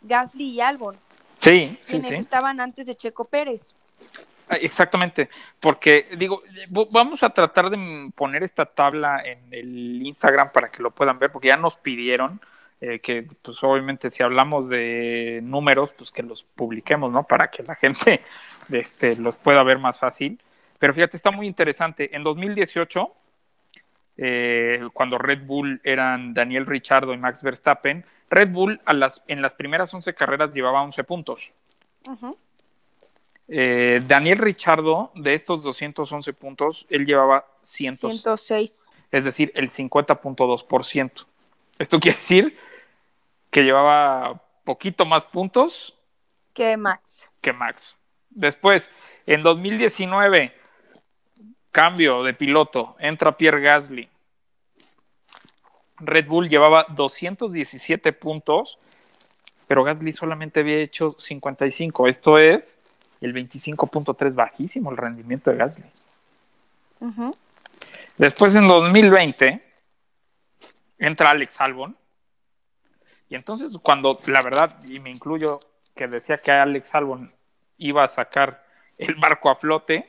A: Gasly y Albon,
F: Sí, sí,
A: quienes
F: sí.
A: estaban antes de Checo Pérez.
F: Ah, Exactamente, porque digo, vamos a tratar de poner esta tabla en el Instagram para que lo puedan ver, porque ya nos pidieron eh, que, pues obviamente, si hablamos de números, pues que los publiquemos, ¿no? Para que la gente este, los pueda ver más fácil. Pero fíjate, está muy interesante. En 2018, eh, cuando Red Bull eran Daniel Richardo y Max Verstappen, Red Bull a las, en las primeras 11 carreras llevaba 11 puntos.
A: Ujú.
F: Eh, Daniel Richardo, de estos 211 puntos, él llevaba 100,
A: 106.
F: es decir, el 50.2%. Esto quiere decir que llevaba poquito más puntos
A: Que Max.
F: que Max. Después, en 2019, cambio de piloto, entra Pierre Gasly. Red Bull llevaba 217 puntos, pero Gasly solamente había hecho 55. Esto es el 25.3, bajísimo el rendimiento de Gasly. Después, en 2020, entra Alex Albon. Y entonces, cuando la verdad, y me incluyo, que decía que Alex Albon iba a sacar el barco a flote,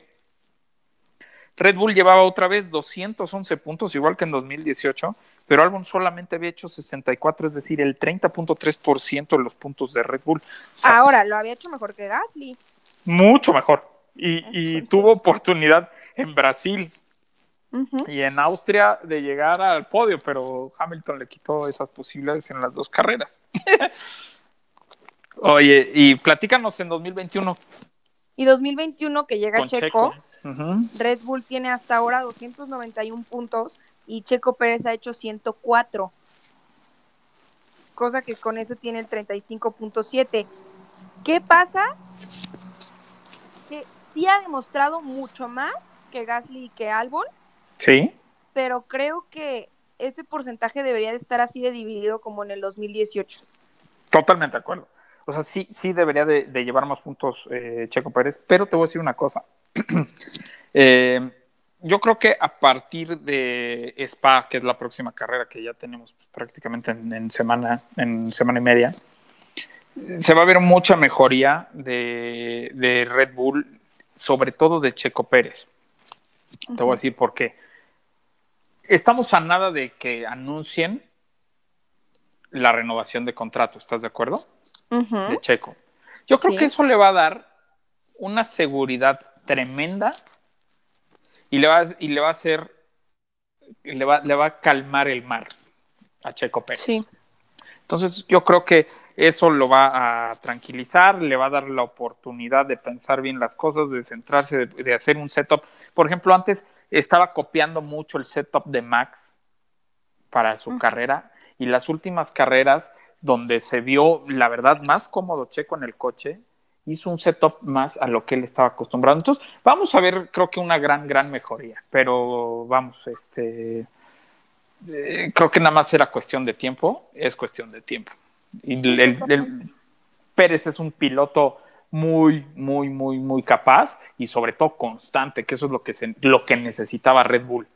F: Red Bull llevaba otra vez 211 puntos, igual que en 2018, pero Albon solamente había hecho 64, es decir, el 30.3% de los puntos de Red Bull. O sea,
A: Ahora, lo había hecho mejor que Gasly.
F: Mucho mejor. Y, tuvo oportunidad en Brasil y en Austria de llegar al podio, pero Hamilton le quitó esas posibilidades en las dos carreras. Oye, y platícanos en 2021
A: Y 2021 que llega
F: con
A: Checo,
F: Checo. Ujú.
A: Red Bull tiene hasta ahora 291 puntos y Checo Pérez ha hecho 104. Cosa que con eso tiene el 35.7. ¿Qué pasa? Sí ha demostrado mucho más que Gasly y que Albon,
F: Sí,
A: pero creo que ese porcentaje debería de estar así de dividido como en el 2018.
F: totalmente de acuerdo. O sea, sí, sí debería de, de llevar más puntos eh, Checo Pérez, pero te voy a decir una cosa. Eh, yo creo que a partir de Spa, que es la próxima carrera que ya tenemos prácticamente en, en semana, en semana y media, se va a ver mucha mejoría de, de Red Bull, sobre todo de Checo Pérez. Te voy a decir por qué. Estamos a nada de que anuncien la renovación de contrato, ¿estás de acuerdo? De Checo. Yo creo
A: Sí.
F: que eso le va a dar una seguridad tremenda y le va, y le va a hacer, le va, le va a calmar el mar a Checo Pérez.
A: Sí.
F: Entonces yo creo que eso lo va a tranquilizar, le va a dar la oportunidad de pensar bien las cosas, de centrarse, de, de hacer un setup. Por ejemplo, antes estaba copiando mucho el setup de Max para su carrera y las últimas carreras donde se vio, la verdad, más cómodo Checo en el coche hizo un setup más a lo que él estaba acostumbrado. Entonces, vamos a ver, creo que una gran, gran mejoría, pero vamos, este, eh, creo que nada más era cuestión de tiempo, es cuestión de tiempo. Y el, Pérez es un piloto muy, muy, muy, muy capaz y sobre todo constante, que eso es lo que, se- lo que necesitaba Red Bull.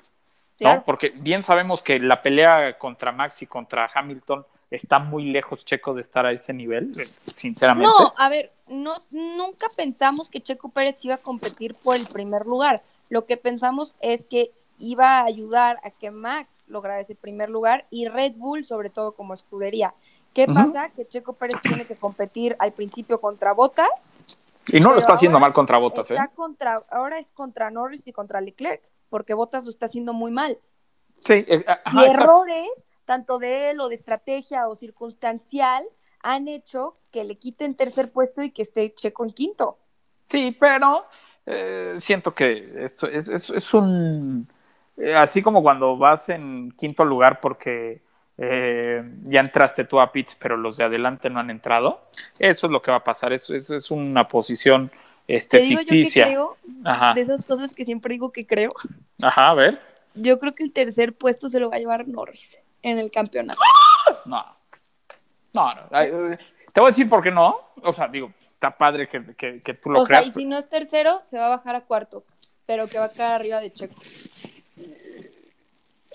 F: ¿no? Porque bien sabemos que la pelea contra Max y contra Hamilton está muy lejos, Checo, de estar a ese nivel, eh, sinceramente.
A: No, a ver, no, nunca pensamos que Checo Pérez iba a competir por el primer lugar. Lo que pensamos es que iba a ayudar a que Max lograra ese primer lugar y Red Bull, sobre todo como escudería. ¿Qué pasa? Que Checo Pérez tiene que competir al principio contra Botas.
F: y no lo está haciendo mal contra Botas, ¿eh?
A: está contra, ahora es contra Norris y contra Leclerc, porque Botas lo está haciendo muy mal.
F: Sí, eh, ajá,
A: y
F: exacto.
A: errores, tanto de él o de estrategia o circunstancial, han hecho que le quiten tercer puesto y que esté Checo en quinto.
F: Sí, pero eh, siento que esto es, es- es un... eh, así como cuando vas en quinto lugar porque eh, ya entraste tú a pits, pero los de adelante no han entrado. Eso es lo que va a pasar. Eso, eso es una posición este,
A: Te digo
F: ficticia.
A: yo que creo,
F: Ajá,
A: de esas cosas que siempre digo que creo,
F: ajá, a ver.
A: yo creo que el tercer puesto se lo va a llevar Norris en el campeonato.
F: No. No, no. Te voy a decir por qué no. O sea, digo, está padre que, que- que tú lo
A: O sea,
F: creas.
A: y si no es tercero, se va a bajar a cuarto, pero que va a quedar arriba de Checo.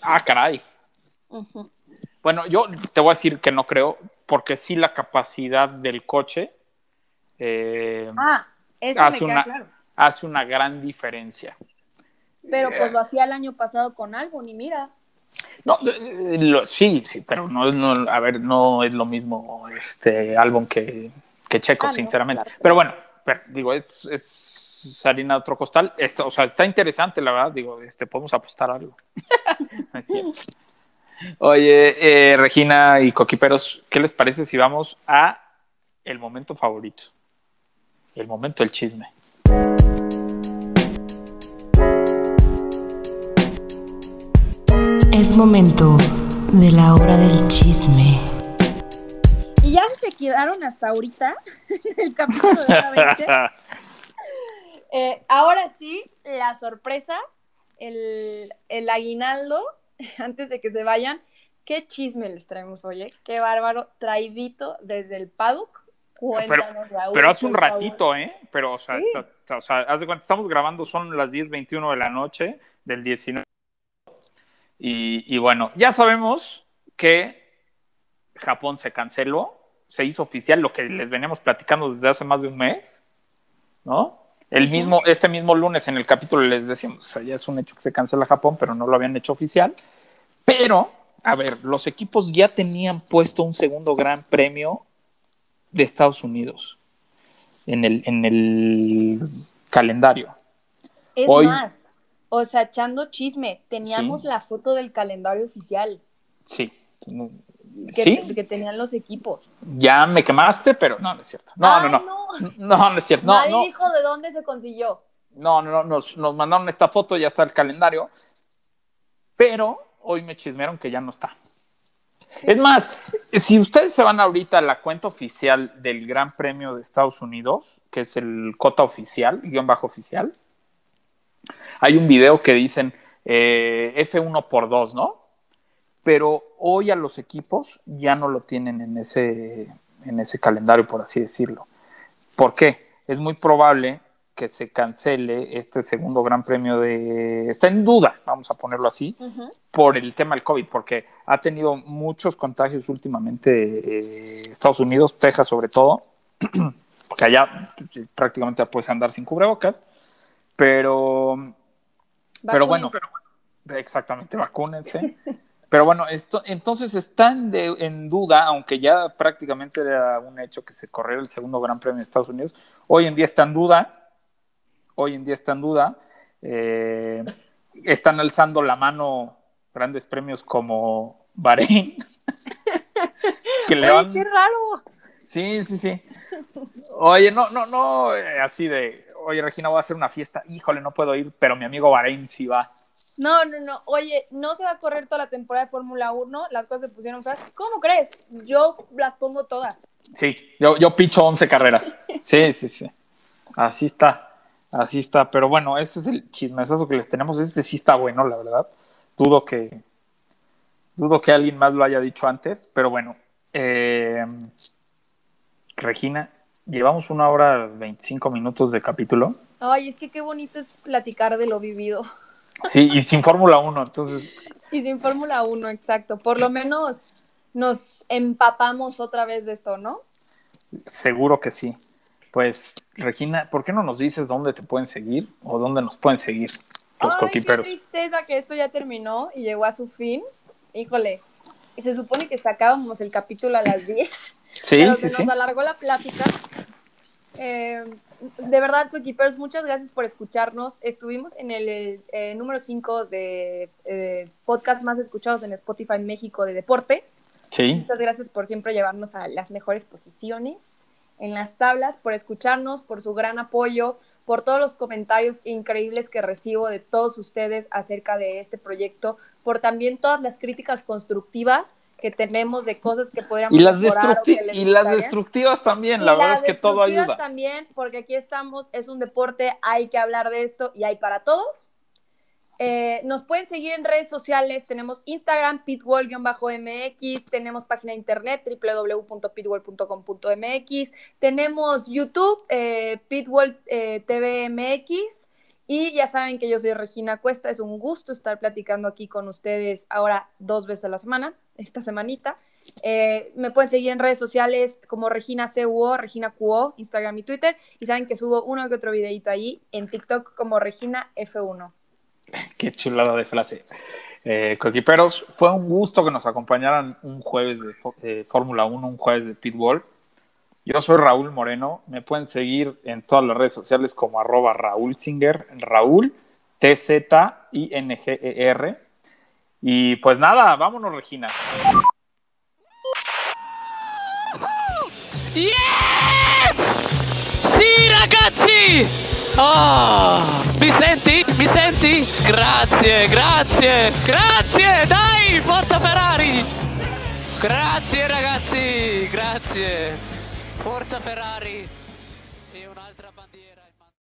F: Ah, caray.
A: Ujú.
F: Bueno, yo te voy a decir que no creo, porque sí la capacidad del coche eh,
A: Ah, eso
F: Hace
A: me queda
F: una-
A: claro.
F: hace una gran diferencia.
A: Pero pues lo hacía el año pasado con Albon y mira.
F: No, eh, lo- sí, sí, pero no es, no, a ver, no es lo mismo este álbum que, que Checo,
A: Ah, no,
F: sinceramente.
A: claro.
F: Pero bueno, pero, digo, es, es harina de otro costal. Esto, o sea, está interesante, la verdad. Digo, este, podemos apostar algo. Es cierto. Oye, eh, Regina y Coquiperos, ¿qué les parece si vamos a el momento favorito? El momento del chisme.
G: Es momento de la hora del chisme.
A: Y ya se quedaron hasta ahorita en el capítulo de la 20. Eh, ahora sí, la sorpresa, el, el aguinaldo, antes de que se vayan. Qué chisme les traemos hoy, ¿eh? Qué bárbaro. Traidito desde el paddock. Cuéntanos, Raúl.
F: Pero hace un
A: favor.
F: ratito, ¿eh? Pero, o sea,
A: Sí.
F: ta- ta- o sea, haz de cuenta, estamos grabando, son las 10.21 de la noche del 19. Y, y bueno, ya sabemos que Japón se canceló, se hizo oficial lo que les veníamos platicando desde hace más de un mes, ¿no? El mismo, este mismo lunes en el capítulo les decíamos, o sea, ya es un hecho que se cancela Japón, pero no lo habían hecho oficial. Pero, a ver, los equipos ya tenían puesto un segundo gran premio de Estados Unidos en el, en el calendario.
A: Es
F: Hoy-
A: más, o sea, echando chisme, teníamos
F: Sí.
A: la foto del calendario oficial
F: Sí.
A: Que,
F: Sí,
A: que tenían los equipos.
F: ya me quemaste, pero no, no es cierto. No,
A: Ay,
F: no, no. No, no es cierto. No,
A: Nadie
F: no,
A: dijo de dónde se consiguió.
F: no, no, no, nos, nos mandaron esta foto, ya está el calendario, pero hoy me chismearon que ya no está. Es más, si ustedes se van ahorita a la cuenta oficial del Gran Premio de Estados Unidos, que es el cota oficial, guion bajo oficial, hay un video que dicen eh, F1 por 2, ¿no? Pero hoy a los equipos ya no lo tienen en ese, en ese calendario, por así decirlo. ¿Por qué? Es muy probable que se cancele este segundo Gran Premio de... Está en duda, vamos a ponerlo así, por el tema del COVID, porque ha tenido muchos contagios últimamente eh, Estados Unidos, Texas sobre todo, porque allá pues, prácticamente puedes andar sin cubrebocas, pero, pero bueno, exactamente, vacúnense. Pero bueno, esto, entonces están de, en duda, aunque ya prácticamente era un hecho que se corriera el segundo Gran Premio de Estados Unidos, hoy en día está en duda, hoy en día está en duda, eh, están alzando la mano grandes premios como Bahrein, que le van-
A: qué raro.
F: Sí, sí, sí. Oye, no, no, no, eh, así de, oye, Regina, voy a hacer una fiesta. Híjole, no puedo ir, pero mi amigo Bahrein sí va.
A: No, no, no. Oye, no se va a correr toda la temporada de Fórmula 1. Las cosas se pusieron feas. ¿Cómo crees? Yo las pongo todas.
F: Sí, yo, yo picho 11 carreras. Sí, sí, sí. Así está. Así está. Pero bueno, ese es el chismesazo que les tenemos. Este sí está bueno, la verdad. Dudo que. Dudo que alguien más lo haya dicho antes. Pero bueno. eh, Regina, llevamos una hora 25 minutos de capítulo.
A: Ay, es que qué bonito es platicar de lo vivido.
F: Sí, y sin Fórmula 1. Entonces,
A: Y sin Fórmula 1, exacto. Por lo menos nos empapamos otra vez de esto, ¿no?
F: seguro que sí. Pues, Regina, ¿por qué no nos dices dónde te pueden seguir o dónde nos pueden seguir los
A: Ay, qué
F: coquiperos?
A: tristeza que esto ya terminó y llegó a su fin. Híjole, se supone que sacábamos el capítulo a las 10,
F: Sí,
A: pero
F: sí,
A: se
F: sí.
A: nos alargó la plática. Eh, de verdad, Coequiperos, muchas gracias por escucharnos. Estuvimos en el eh, número 5 de eh, podcast más escuchados en Spotify México de deportes.
F: Sí,
A: Muchas gracias por siempre llevarnos a las mejores posiciones en las tablas, por escucharnos, por su gran apoyo, por todos los comentarios increíbles que recibo de todos ustedes acerca de este proyecto, por también todas las críticas constructivas que tenemos de cosas que podríamos
F: y las,
A: mejorar que
F: y las destructivas también,
A: Y
F: la verdad es que todo ayuda.
A: también, porque aquí estamos, es un deporte, hay que hablar de esto y hay para todos. Eh, nos pueden seguir en redes sociales, tenemos Instagram, pitwall-mx, tenemos página de internet www.pitwall.com.mx, tenemos YouTube, eh, Pitwall eh, TV MX, y ya saben que yo soy Regina Cuesta, es un gusto estar platicando aquí con ustedes ahora dos veces a la semana, esta semanita. Eh, me pueden seguir en redes sociales como Regina CUO, Regina QO, Instagram y Twitter, y saben que subo uno que otro videito ahí en TikTok como Regina F1.
F: Qué chulada de frase. Eh, coequiperos, fue un gusto que nos acompañaran un jueves de, de Fórmula 1, un jueves de Pitbull. Yo soy Raúl Moreno. Me pueden seguir en todas las redes sociales como arroba Raúl Singer, Raúl T-Z-I-N-G-E-R. Y pues nada, vámonos, Regina.
H: Yes! Sì, ragazzi! Ah, mi senti? Mi senti? Grazie, grazie, grazie! Dai, forza Ferrari! Grazie ragazzi, grazie! Forza Ferrari!